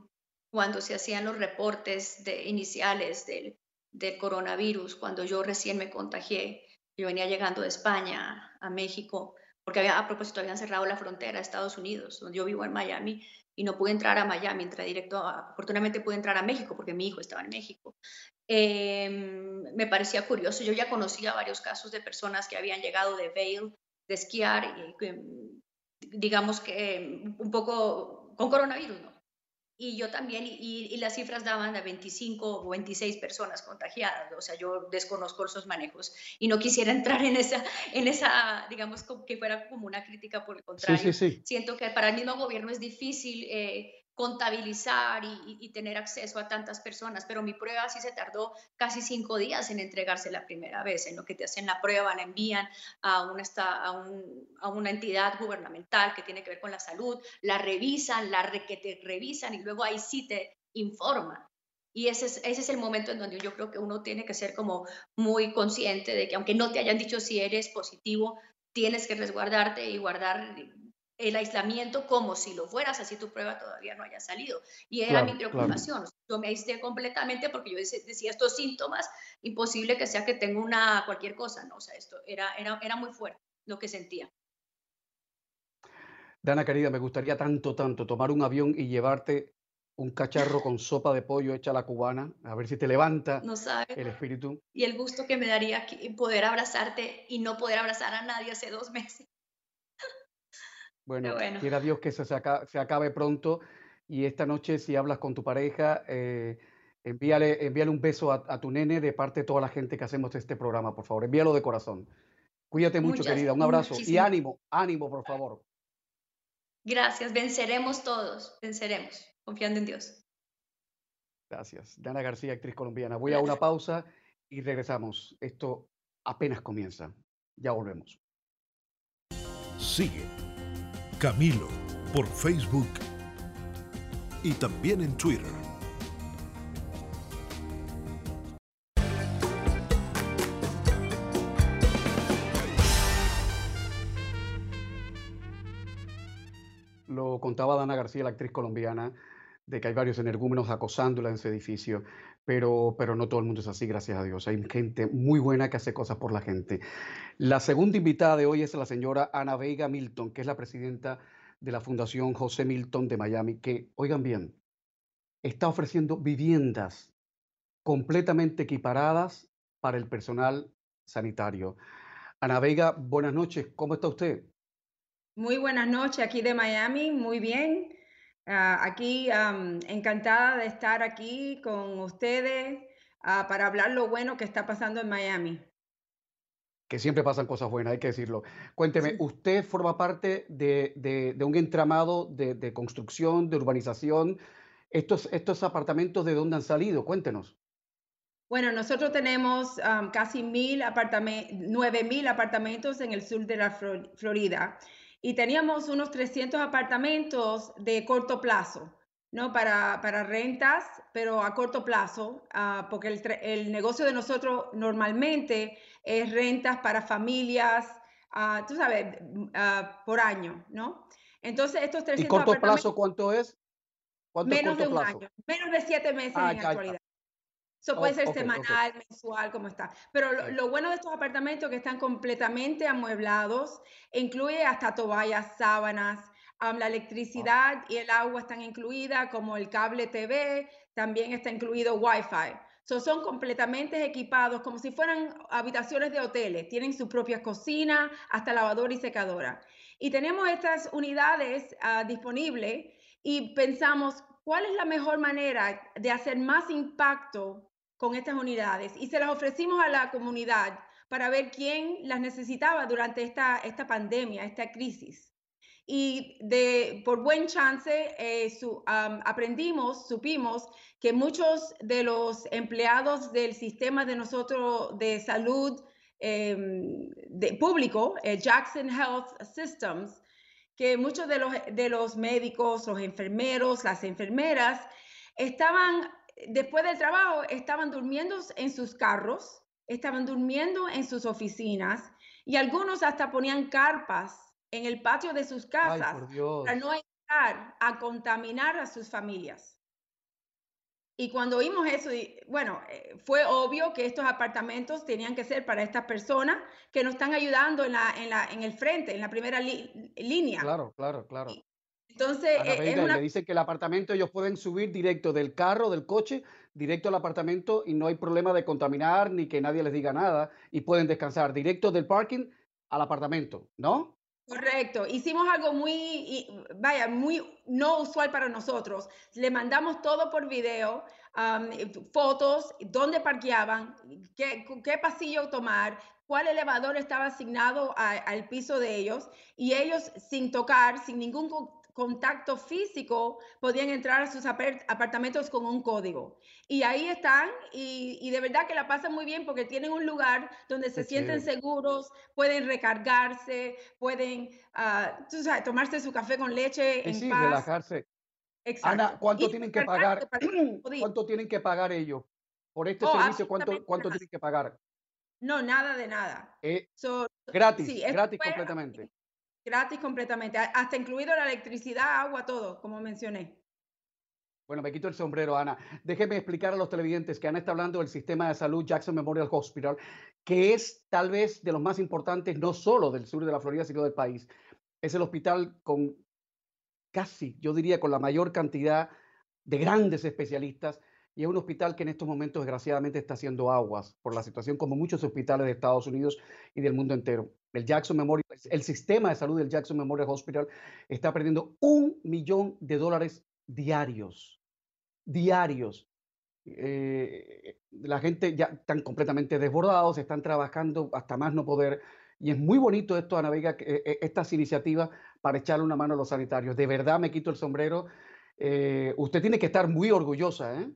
cuando se hacían los reportes de, iniciales del, del coronavirus, cuando yo recién me contagié, yo venía llegando de España a México, porque había, a propósito habían cerrado la frontera a Estados Unidos, donde yo vivo en Miami, y no pude entrar a Miami, entré directo, afortunadamente pude entrar a México, porque mi hijo estaba en México. Em, me parecía curioso, yo ya conocía varios casos de personas que habían llegado de Vail, de esquiar, y, digamos que un poco con coronavirus, ¿no? Y yo también, y, las cifras daban de 25 o 26 personas contagiadas, o sea, yo desconozco esos manejos y no quisiera entrar en esa, en esa digamos, que fuera como una crítica, por el contrario. Siento que para el mismo gobierno es difícil eh, contabilizar y, tener acceso a tantas personas, pero mi prueba sí se tardó casi cinco días en entregarse la primera vez, en lo que te hacen la prueba, la envían a una, entidad gubernamental que tiene que ver con la salud, la revisan, la que te revisan y luego ahí sí te informan. Y ese es, ese es el momento en donde yo creo que uno tiene que ser como muy consciente de que aunque no te hayan dicho si eres positivo, tienes que resguardarte y guardar el aislamiento como si lo fueras, así tu prueba todavía no haya salido. Y era mi preocupación. Yo me aislé completamente porque yo decía estos síntomas, imposible que sea que tenga una cualquier cosa, ¿no? O sea, esto era, era, era muy fuerte lo que sentía. Dana, querida, me gustaría tanto, tanto tomar un avión y llevarte un cacharro con sopa de pollo hecha a la cubana, a ver si te levanta no el espíritu. Y el gusto que me daría poder abrazarte y no poder abrazar a nadie hace dos meses. Bueno, quiera Dios que se, se, acabe, pronto. Y esta noche, si hablas con tu pareja, eh, envíale, envíale un beso a, tu nene de parte de toda la gente que hacemos este programa, por favor. Envíalo de corazón. Cuídate mucho, querida. Un abrazo. Y ánimo, ánimo, por favor. Gracias. Venceremos todos. Venceremos. Confiando en Dios. Gracias. Dana García, actriz colombiana. Voy a una pausa y regresamos. Esto apenas comienza. Ya volvemos. Sigue Camilo por Facebook y también en Twitter. Lo contaba Dana García, la actriz colombiana, de que hay varios energúmenos acosándola en ese edificio, pero, pero no todo el mundo es así, gracias a Dios. Hay gente muy buena que hace cosas por la gente. La segunda invitada de hoy es la señora Ana Vega Milton, que es la presidenta de la Fundación José Milton de Miami, que, oigan bien, está ofreciendo viviendas completamente equiparadas para el personal sanitario. Ana Vega, buenas noches, ¿cómo está usted? Muy buenas noches aquí de Miami, muy bien. Ah, aquí encantada de estar aquí con ustedes ah, para hablar lo bueno que está pasando en Miami. que siempre pasan cosas buenas, hay que decirlo. Cuénteme, usted forma parte de, un entramado de, construcción, de urbanización. Estos, estos apartamentos, ¿de dónde han salido? Cuéntenos. Bueno, nosotros tenemos um, casi mil apartamentos, nueve mil apartamentos en el sur de la Florida y teníamos unos 300 apartamentos de corto plazo. ¿no? Para, para rentas, pero a corto plazo, ah, porque el, el, negocio de nosotros normalmente es rentas para familias, uh, tú sabes, uh, por año, ¿no? Entonces, estos 300 ¿Y corto plazo cuánto es? ¿Cuánto menos de un año, menos de siete meses ah, en la actualidad. Eso puede ser semanal, mensual, como está. Pero lo, lo, bueno de estos apartamentos que están completamente amueblados, incluye hasta toallas, sábanas, la electricidad y el agua están incluidas, como el cable TV, también está incluido Wi-Fi. son completamente equipados como si fueran habitaciones de hoteles. Tienen su propia cocina, hasta lavadora y secadora. Y tenemos estas unidades uh, disponibles y pensamos cuál es la mejor manera de hacer más impacto con estas unidades. Y se las ofrecimos a la comunidad para ver quién las necesitaba durante esta, esta pandemia, esta crisis y de, por buen chance eh, aprendimos, supimos que muchos de los empleados del sistema de nosotros de salud em, de, público, eh, Jackson Health Systems, que muchos de los, de los médicos, los enfermeros, las enfermeras, estaban, después del trabajo, estaban durmiendo en sus carros, estaban durmiendo en sus oficinas y algunos hasta ponían carpas en el patio de sus casas para no entrar a contaminar a sus familias. Y cuando vimos eso, bueno, eh, fue obvio que estos apartamentos tenían que ser para estas personas que nos están ayudando en, la, en, la, en el frente, en la primera línea. Claro, claro, claro. Entonces, eh, es le dice que el apartamento ellos pueden subir directo del carro, del coche, directo al apartamento y no hay problema de contaminar ni que nadie les diga nada y pueden descansar directo del parking al apartamento, ¿no? Correcto. Hicimos algo muy, vaya, muy no usual para nosotros. Le mandamos todo por video, fotos, dónde parqueaban, qué, qué, pasillo tomar, cuál elevador estaba asignado al piso de ellos y ellos sin tocar, sin ningún contacto físico, podían entrar a sus apartamentos con un código. Y ahí están y, de verdad que la pasan muy bien porque tienen un lugar donde se sienten seguros, pueden recargarse, pueden uh, tú sabes, tomarse su café con leche en sí, paz. relajarse. Exacto. Ana, ¿cuánto tienen que pagar? ¿Cuánto tienen que pagar ellos por este oh, servicio? ¿Cuánto, cuánto tienen que pagar? No, nada de nada. Eh, gratis, gratis completamente. Gratis completamente, hasta incluido la electricidad, agua, todo, como mencioné. Bueno, me quito el sombrero, Ana. Déjeme explicar a los televidentes que Ana está hablando del sistema de salud Jackson Memorial Hospital, que es tal vez de los más importantes, no solo del sur de la Florida, sino del país. Es el hospital con casi, yo diría, con la mayor cantidad de grandes especialistas y es un hospital que en estos momentos desgraciadamente está haciendo aguas por la situación como muchos hospitales de Estados Unidos y del mundo entero. El Jackson Memorial, el sistema de salud del Jackson Memorial Hospital está perdiendo un millón de dólares diarios, diarios. Eh, la gente ya están completamente desbordados, están trabajando hasta más no poder. Y es muy bonito esto, Ana Vega, eh, estas iniciativas para echarle una mano a los sanitarios. De verdad me quito el sombrero. Eh, usted tiene que estar muy orgullosa, ¿eh?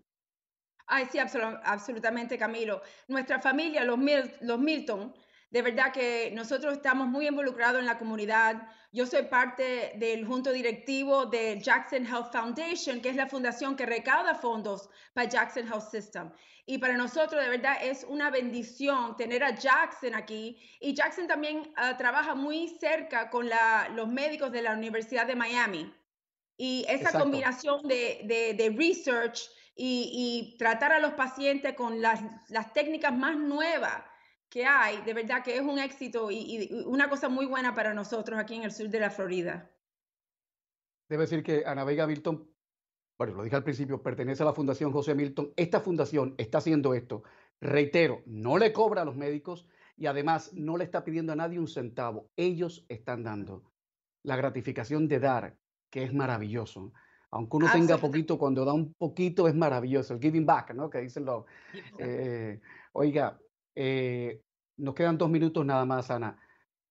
Ay, sí, absolutamente, Camilo. Nuestra familia, los, los Milton, de verdad que nosotros estamos muy involucrados en la comunidad. Yo soy parte del junto directivo de Jackson Health Foundation, que es la fundación que recauda fondos para Jackson Health System. Y para nosotros de verdad es una bendición tener a Jackson aquí. Y Jackson también ah, trabaja muy cerca con los médicos de la Universidad de Miami. Y esa combinación de, de, de research y, tratar a los pacientes con las, técnicas más nuevas que hay, de verdad que es un éxito y, una cosa muy buena para nosotros aquí en el sur de la Florida. Debe decir que Ana Vega Milton, bueno, lo dije al principio, pertenece a la Fundación José Milton. Esta fundación está haciendo esto. Reitero, no le cobra a los médicos y además no le está pidiendo a nadie un centavo. Ellos están dando la gratificación de dar, que es maravilloso aunque uno tenga poquito, cuando da un poquito es maravilloso, el giving back, ¿no? Que dicen los... Eh, oiga, eh, nos quedan dos minutos nada más, Ana.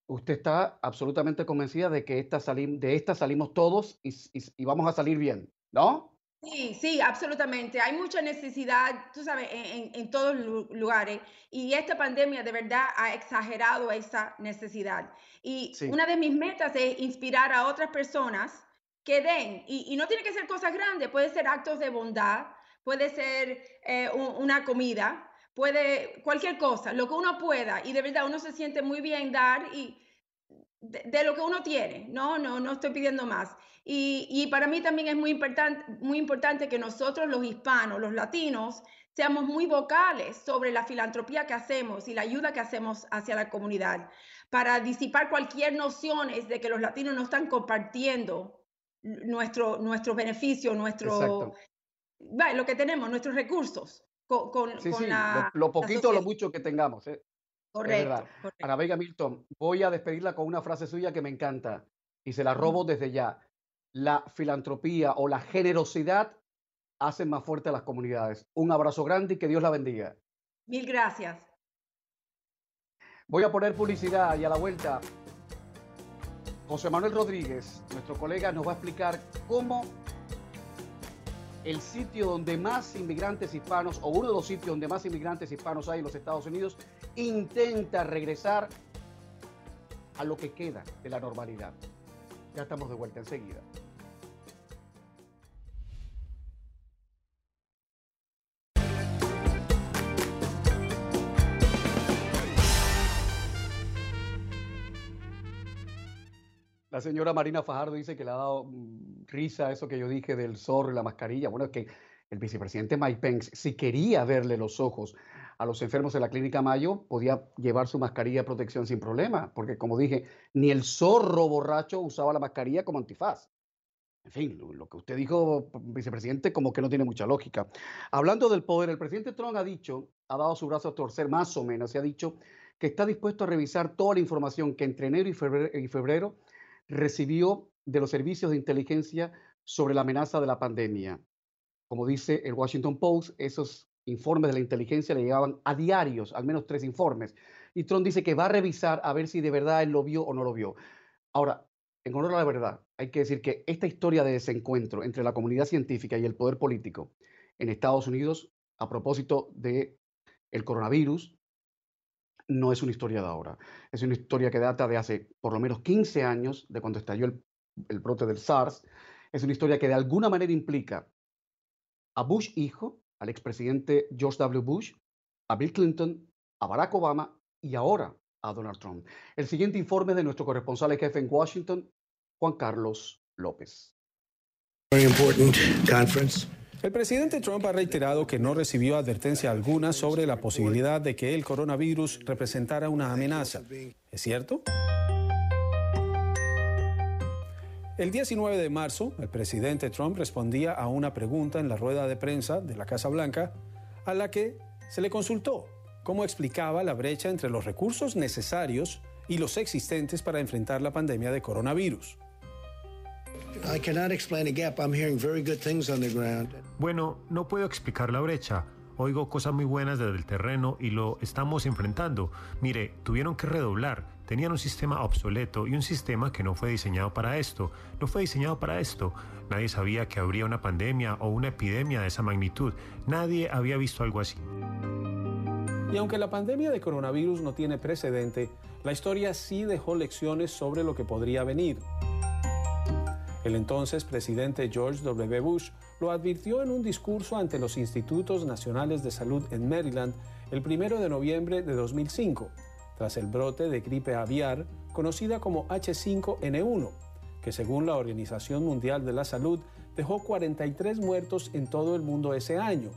¿Usted está absolutamente convencida de que esta de esta salimos todos y, vamos a salir bien, no? Sí, sí, absolutamente. Hay mucha necesidad, tú sabes, en, todos los lugares. Y esta pandemia de verdad ha exagerado esa necesidad. Y una de mis metas es inspirar a otras personas que den, y, no tiene que ser cosas grandes, puede ser actos de bondad, puede ser eh, una comida, puede cualquier cosa, lo que uno pueda. Y de verdad uno se siente muy bien dar y de, lo que uno tiene, no, no, no estoy pidiendo más. Y, para mí también es muy importante, muy importante que nosotros los hispanos, los latinos, seamos muy vocales sobre la filantropía que hacemos y la ayuda que hacemos hacia la comunidad, para disipar cualquier nociones de que los latinos no están compartiendo nuestro, nuestro beneficio, nuestro, lo que tenemos, nuestros recursos con, lo, poquito o lo mucho que tengamos. ¿eh? Correcto, Ana Vega Milton, voy a despedirla con una frase suya que me encanta y se la robo desde ya. La filantropía o la generosidad hacen más fuerte a las comunidades. Un abrazo grande y que Dios la bendiga. Mil gracias. Voy a poner publicidad y a la vuelta José Manuel Rodríguez, nuestro colega, nos va a explicar cómo el sitio donde más inmigrantes hispanos, o uno de los sitios donde más inmigrantes hispanos hay en los Estados Unidos, intenta regresar a lo que queda de la normalidad. Ya estamos de vuelta enseguida. Señora Marina Fajardo dice que le ha dado mm, risa eso que yo dije del zorro y la mascarilla. Bueno, es que el vicepresidente Mike Pence, si quería verle los ojos a los enfermos de la clínica Mayo, podía llevar su mascarilla de protección sin problema, porque como dije, ni el zorro borracho usaba la mascarilla como antifaz. En fin, lo, que usted dijo, vicepresidente, como que no tiene mucha lógica. Hablando del poder, el presidente Trump ha dicho, ha dado su brazo a torcer más o menos, y ha dicho que está dispuesto a revisar toda la información que entre enero y febrero recibió de los servicios de inteligencia sobre la amenaza de la pandemia. Como dice el Washington Post, esos informes de la inteligencia le llegaban a diarios, al menos tres informes. Y Trump dice que va a revisar a ver si de verdad él lo vio o no lo vio. Ahora, en honor a la verdad, hay que decir que esta historia de desencuentro entre la comunidad científica y el poder político en Estados Unidos, a propósito de el coronavirus, no es una historia de ahora. Es una historia que data de hace por lo menos 15 años, de cuando estalló el, el brote del SARS. Es una historia que de alguna manera implica a Bush hijo, al expresidente George W. Bush, a Bill Clinton, a Barack Obama y ahora a Donald Trump. El siguiente informe de nuestro corresponsal jefe en Washington, Juan Carlos López. Very important conference. El presidente Trump ha reiterado que no recibió advertencia alguna sobre la posibilidad de que el coronavirus representara una amenaza. ¿Es cierto? El 19 de marzo, el presidente Trump respondía a una pregunta en la rueda de prensa de la Casa Blanca a la que se le consultó cómo explicaba la brecha entre los recursos necesarios y los existentes para enfrentar la pandemia de coronavirus. Bueno, no puedo explicar la brecha. Oigo cosas muy buenas desde el terreno y lo estamos enfrentando. Mire, tuvieron que redoblar. Tenían un sistema obsoleto y un sistema que no fue diseñado para esto. No fue diseñado para esto. Nadie sabía que habría una pandemia o una epidemia de esa magnitud. Nadie había visto algo así. Y aunque la pandemia de coronavirus no tiene precedente, la historia sí dejó lecciones sobre lo que podría venir. El entonces presidente George W. Bush lo advirtió en un discurso ante los Institutos Nacionales de Salud en Maryland el 1 de noviembre de 2005, tras el brote de gripe aviar conocida como H5N1, que según la Organización Mundial de la Salud dejó 43 muertos en todo el mundo ese año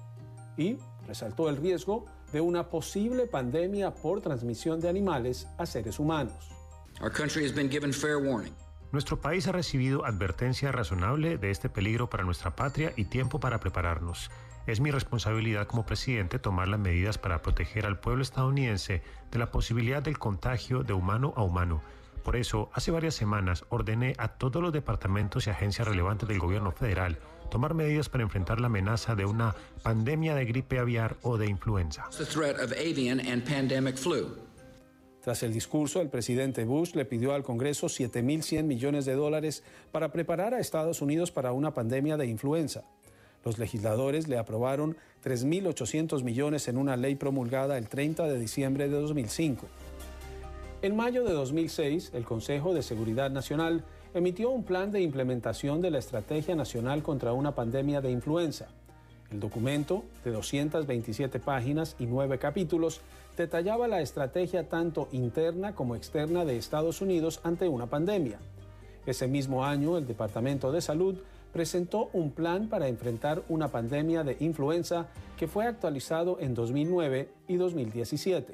y resaltó el riesgo de una posible pandemia por transmisión de animales a seres humanos. Our country has been given fair warning. Nuestro país ha recibido advertencia razonable de este peligro para nuestra patria y tiempo para prepararnos. Es mi responsabilidad como presidente tomar las medidas para proteger al pueblo estadounidense de la posibilidad del contagio de humano a humano. Por eso, hace varias semanas ordené a todos los departamentos y agencias relevantes del gobierno federal tomar medidas para enfrentar la amenaza de una pandemia de gripe aviar o de influenza. Tras el discurso, el presidente Bush le pidió al Congreso 7.100 millones de dólares para preparar a Estados Unidos para una pandemia de influenza. Los legisladores le aprobaron 3.800 millones en una ley promulgada el 30 de diciembre de 2005. En mayo de 2006, el Consejo de Seguridad Nacional emitió un plan de implementación de la Estrategia Nacional contra una pandemia de influenza. El documento, de 227 páginas y 9 capítulos, detallaba la estrategia tanto interna como externa de Estados Unidos ante una pandemia. Ese mismo año, el Departamento de Salud presentó un plan para enfrentar una pandemia de influenza que fue actualizado en 2009 y 2017.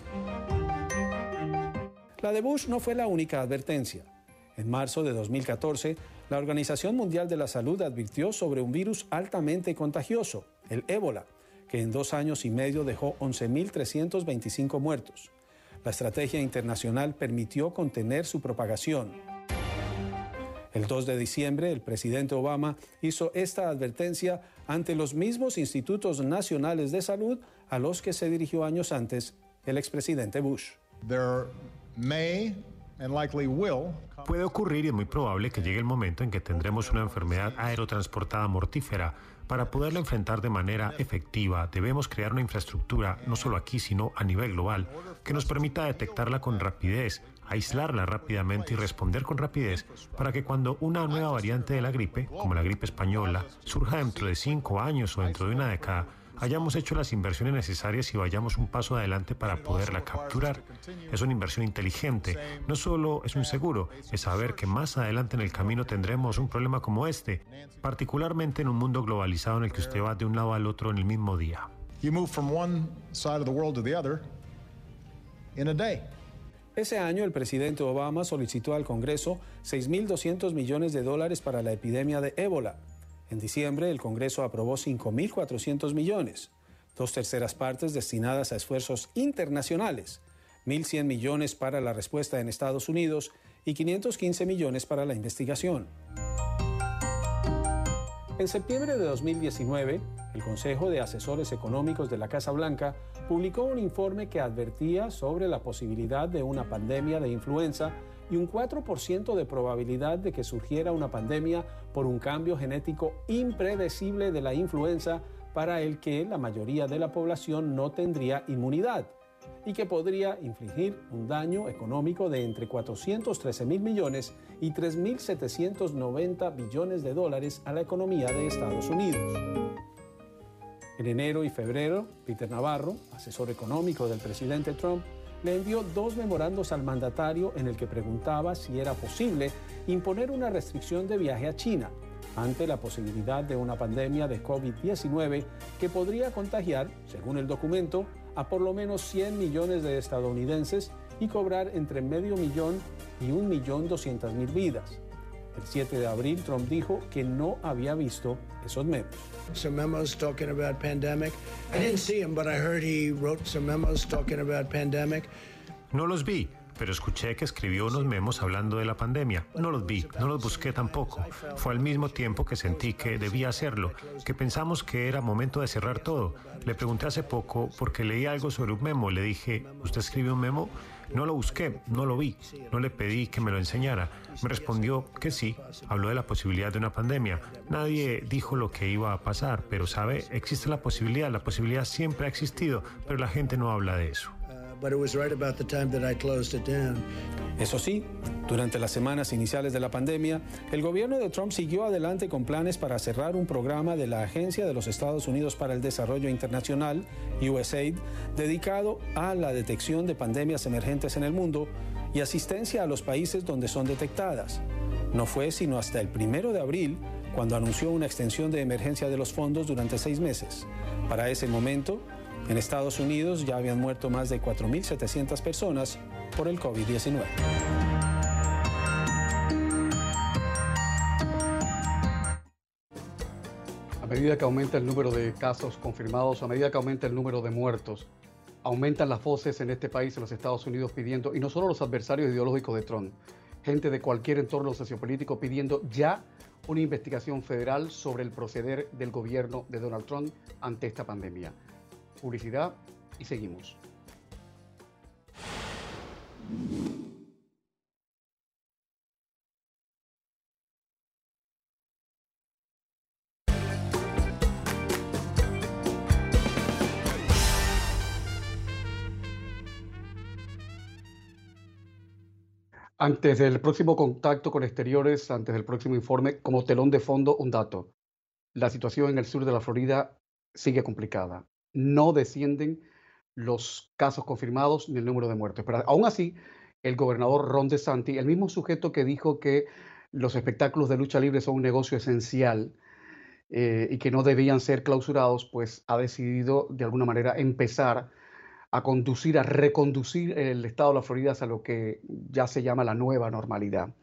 La de Bush no fue la única advertencia. En marzo de 2014, la Organización Mundial de la Salud advirtió sobre un virus altamente contagioso, el ébola, que en dos años y medio dejó 11.325 muertos. La estrategia internacional permitió contener su propagación. El 2 de diciembre, el presidente Obama hizo esta advertencia ante los mismos institutos nacionales de salud a los que se dirigió años antes el expresidente Bush. Puede ocurrir y es muy probable que llegue el momento en que tendremos una enfermedad aerotransportada mortífera. Para poderla enfrentar de manera efectiva, debemos crear una infraestructura, no solo aquí, sino a nivel global, que nos permita detectarla con rapidez, aislarla rápidamente y responder con rapidez para que cuando una nueva variante de la gripe, como la gripe española, surja dentro de cinco años o dentro de una década, hayamos hecho las inversiones necesarias y vayamos un paso adelante para poderla capturar. Es una inversión inteligente. No solo es un seguro, es saber que más adelante en el camino tendremos un problema como este, particularmente en un mundo globalizado en el que usted va de un lado al otro en el mismo día. Ese año el presidente Obama solicitó al Congreso 6.200 millones de dólares para la epidemia de ébola. En diciembre, el Congreso aprobó 5.400 millones, dos terceras partes destinadas a esfuerzos internacionales, 1.100 millones para la respuesta en Estados Unidos y 515 millones para la investigación. En septiembre de 2019, el Consejo de Asesores Económicos de la Casa Blanca publicó un informe que advertía sobre la posibilidad de una pandemia de influenza y un 4% de probabilidad de que surgiera una pandemia por un cambio genético impredecible de la influenza para el que la mayoría de la población no tendría inmunidad y que podría infligir un daño económico de entre 413 mil millones y 3.790 billones de dólares a la economía de Estados Unidos. En enero y febrero, Peter Navarro, asesor económico del presidente Trump, le envió dos memorandos al mandatario en el que preguntaba si era posible imponer una restricción de viaje a China ante la posibilidad de una pandemia de COVID-19 que podría contagiar, según el documento, a por lo menos 100 millones de estadounidenses y cobrar entre medio millón y un millón doscientas mil vidas. El 7 de abril, Trump dijo que no había visto esos memes. Some memos talking about pandemic. I didn't see him, but I heard he wrote some memos talking about pandemic. No los vi, pero escuché que escribió unos memos hablando de la pandemia. No los vi, no los busqué tampoco. Fue al mismo tiempo que sentí que debía hacerlo, que pensamos que era momento de cerrar todo. Le pregunté hace poco porque leí algo sobre un memo. Le dije, ¿usted escribió un memo? No lo busqué, no lo vi, no le pedí que me lo enseñara. Me respondió que sí, habló de la posibilidad de una pandemia. Nadie dijo lo que iba a pasar, pero sabe, existe la posibilidad, la posibilidad siempre ha existido, pero la gente no habla de eso. Eso sí, durante las semanas iniciales de la pandemia, el gobierno de Trump siguió adelante con planes para cerrar un programa de la Agencia de los Estados Unidos para el Desarrollo Internacional, USAID, dedicado a la detección de pandemias emergentes en el mundo y asistencia a los países donde son detectadas. No fue sino hasta el primero de abril cuando anunció una extensión de emergencia de los fondos durante seis meses. Para ese momento, en Estados Unidos ya habían muerto más de 4.700 personas por el COVID-19. A medida que aumenta el número de casos confirmados, a medida que aumenta el número de muertos, aumentan las voces en este país, en los Estados Unidos, pidiendo, y no solo los adversarios ideológicos de Trump, gente de cualquier entorno sociopolítico pidiendo ya una investigación federal sobre el proceder del gobierno de Donald Trump ante esta pandemia publicidad y seguimos. Antes del próximo contacto con exteriores, antes del próximo informe, como telón de fondo, un dato. La situación en el sur de la Florida sigue complicada. No descienden los casos confirmados ni el número de muertos. Pero aún así, el gobernador Ron DeSantis, el mismo sujeto que dijo que los espectáculos de lucha libre son un negocio esencial eh, y que no debían ser clausurados, pues ha decidido de alguna manera empezar a conducir, a reconducir el estado de la Florida hacia lo que ya se llama la nueva normalidad.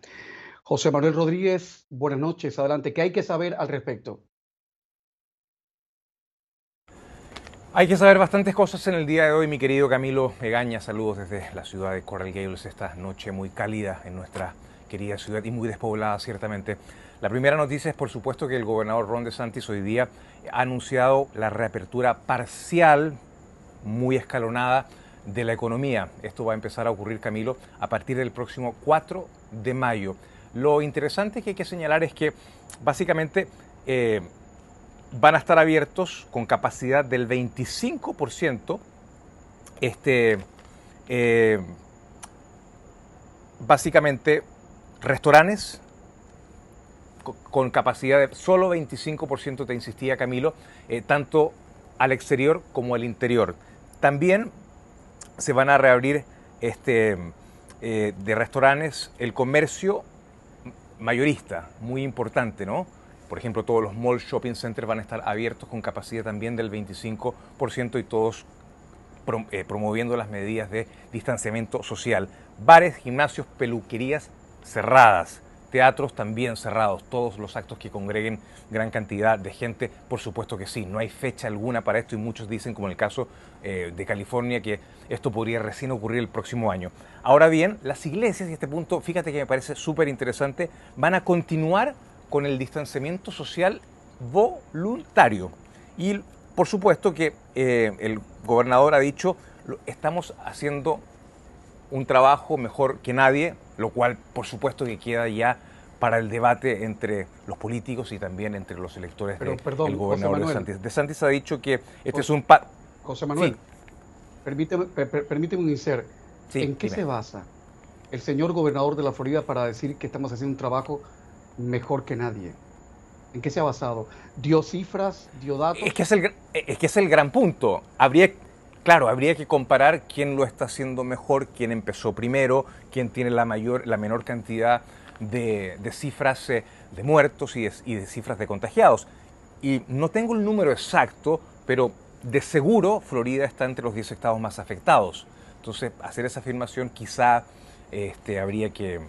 José Manuel Rodríguez, buenas noches, adelante. ¿Qué hay que saber al respecto? Hay que saber bastantes cosas en el día de hoy, mi querido Camilo Egaña. Saludos desde la ciudad de Coral Gables, esta noche muy cálida en nuestra querida ciudad y muy despoblada, ciertamente. La primera noticia es, por supuesto, que el gobernador Ron DeSantis hoy día ha anunciado la reapertura parcial, muy escalonada, de la economía. Esto va a empezar a ocurrir, Camilo, a partir del próximo 4 de mayo. Lo interesante que hay que señalar es que, básicamente, eh, van a estar abiertos con capacidad del 25%. Este, eh, básicamente, restaurantes con capacidad de solo 25%, te insistía Camilo, eh, tanto al exterior como al interior. También se van a reabrir este, eh, de restaurantes el comercio mayorista, muy importante, ¿no? Por ejemplo, todos los mall shopping centers van a estar abiertos con capacidad también del 25% y todos eh, promoviendo las medidas de distanciamiento social. Bares, gimnasios, peluquerías cerradas, teatros también cerrados, todos los actos que congreguen gran cantidad de gente, por supuesto que sí, no hay fecha alguna para esto y muchos dicen, como en el caso eh, de California, que esto podría recién ocurrir el próximo año. Ahora bien, las iglesias, y este punto, fíjate que me parece súper interesante, van a continuar con el distanciamiento social voluntario. Y por supuesto que eh, el gobernador ha dicho, estamos haciendo un trabajo mejor que nadie, lo cual por supuesto que queda ya para el debate entre los políticos y también entre los electores del gobernador de Santis. De Santis ha dicho que este es un... José Manuel, permíteme, permíteme un insert. ¿En qué se basa el señor gobernador de la Florida para decir que estamos haciendo un trabajo mejor que nadie. ¿En qué se ha basado? ¿Dio cifras? ¿Dio datos? Es que es el, es que es el gran punto. Habría, claro, habría que comparar quién lo está haciendo mejor, quién empezó primero, quién tiene la, mayor, la menor cantidad de, cifras eh, de muertos y de, y de cifras de contagiados. Y no tengo el número exacto, pero de seguro Florida está entre los 10 estados más afectados. Entonces, hacer esa afirmación quizá este, habría que,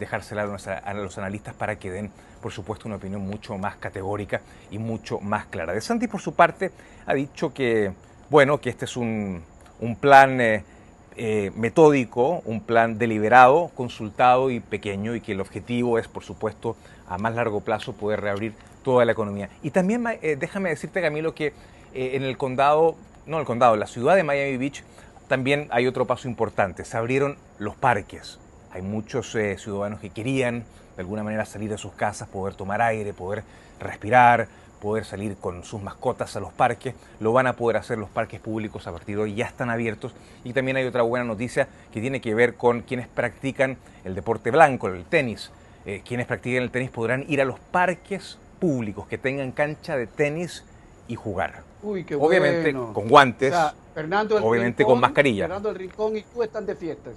dejársela a los analistas para que den, por supuesto, una opinión mucho más categórica y mucho más clara. De Santi, por su parte, ha dicho que, bueno, que este es un, plan eh, eh, metódico, un plan deliberado, consultado y pequeño, y que el objetivo es, por supuesto, a más largo plazo poder reabrir toda la economía. Y también eh, déjame decirte, Camilo, que en el condado, no el condado, la ciudad de Miami Beach, también hay otro paso importante. Se abrieron los parques. Hay muchos eh, ciudadanos que querían de alguna manera salir de sus casas, poder tomar aire, poder respirar, poder salir con sus mascotas a los parques. Lo van a poder hacer los parques públicos a partir de hoy, ya están abiertos. Y también hay otra buena noticia que tiene que ver con quienes practican el deporte blanco, el tenis. Eh, quienes practican el tenis podrán ir a los parques públicos que tengan cancha de tenis y jugar. Uy, qué obviamente con guantes, Fernando obviamente con mascarilla. Fernando el Rincón y tú están de fiestas.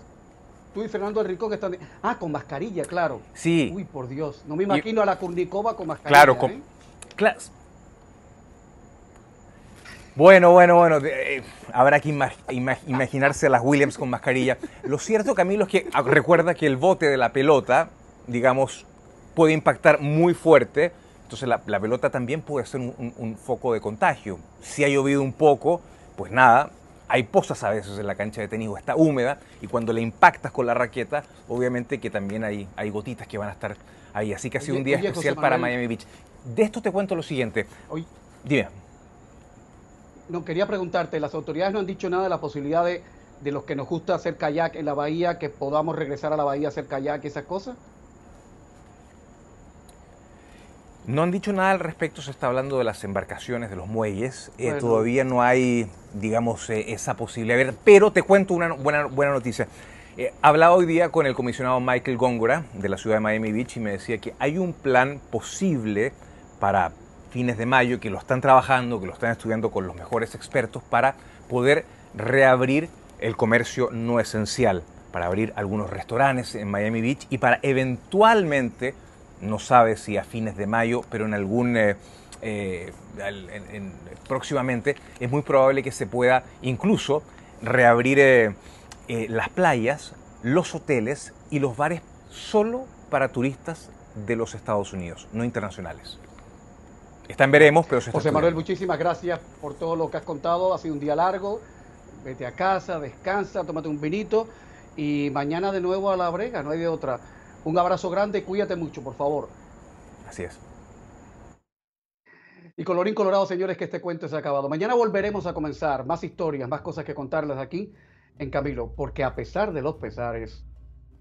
Tú y Fernando Enrico están... Ah, con mascarilla, claro. Sí. Uy, por Dios. No me imagino a la Kurnikova con mascarilla. Claro, con... ¿eh? Bueno, bueno, bueno, eh, habrá que imaginarse a las Williams con mascarilla. Lo cierto, Camilo, es que ah, recuerda que el bote de la pelota, digamos, puede impactar muy fuerte. Entonces la, pelota también puede ser un, foco de contagio. Si ha llovido un poco, pues nada, hay pozas a veces en la cancha de tenis o está húmeda y cuando le impactas con la raqueta, obviamente que también hay, hay gotitas que van a estar ahí. Así que ha sido un día especial para Miami Beach. De esto te cuento lo siguiente. Oye, Dime. No, quería preguntarte, ¿las autoridades no han dicho nada de la posibilidad de, de los que nos gusta hacer kayak en la bahía, que podamos regresar a la bahía a hacer kayak y esas cosas? No han dicho nada al respecto, se está hablando de las embarcaciones, de los muelles. Eh, todavía no hay, digamos, eh, esa posibilidad. pero te cuento una buena, buena noticia. Eh, hablaba hoy día con el comisionado Michael Góngora de la ciudad de Miami Beach y me decía que hay un plan posible para fines de mayo, que lo están trabajando, que lo están estudiando con los mejores expertos para poder reabrir el comercio no esencial, para abrir algunos restaurantes en Miami Beach y para eventualmente, no sabe si a fines de mayo, pero en algún... Eh, eh, próximamente, es muy probable que se pueda incluso reabrir eh, las playas, los hoteles y los bares solo para turistas de los Estados Unidos, no internacionales. Están veremos, pero se José Manuel, muchísimas gracias por todo lo que has contado. Ha sido un día largo. Vete a casa, descansa, tómate un vinito y mañana de nuevo a la brega, no hay de otra. Un abrazo grande, cuídate mucho, por favor. Así es. Y colorín colorado, señores, que este cuento se ha acabado. Mañana volveremos a comenzar más historias, más cosas que contarles aquí en Camilo, porque a pesar de los pesares,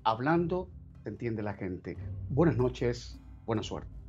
hablando se entiende la gente. Buenas noches, buena suerte.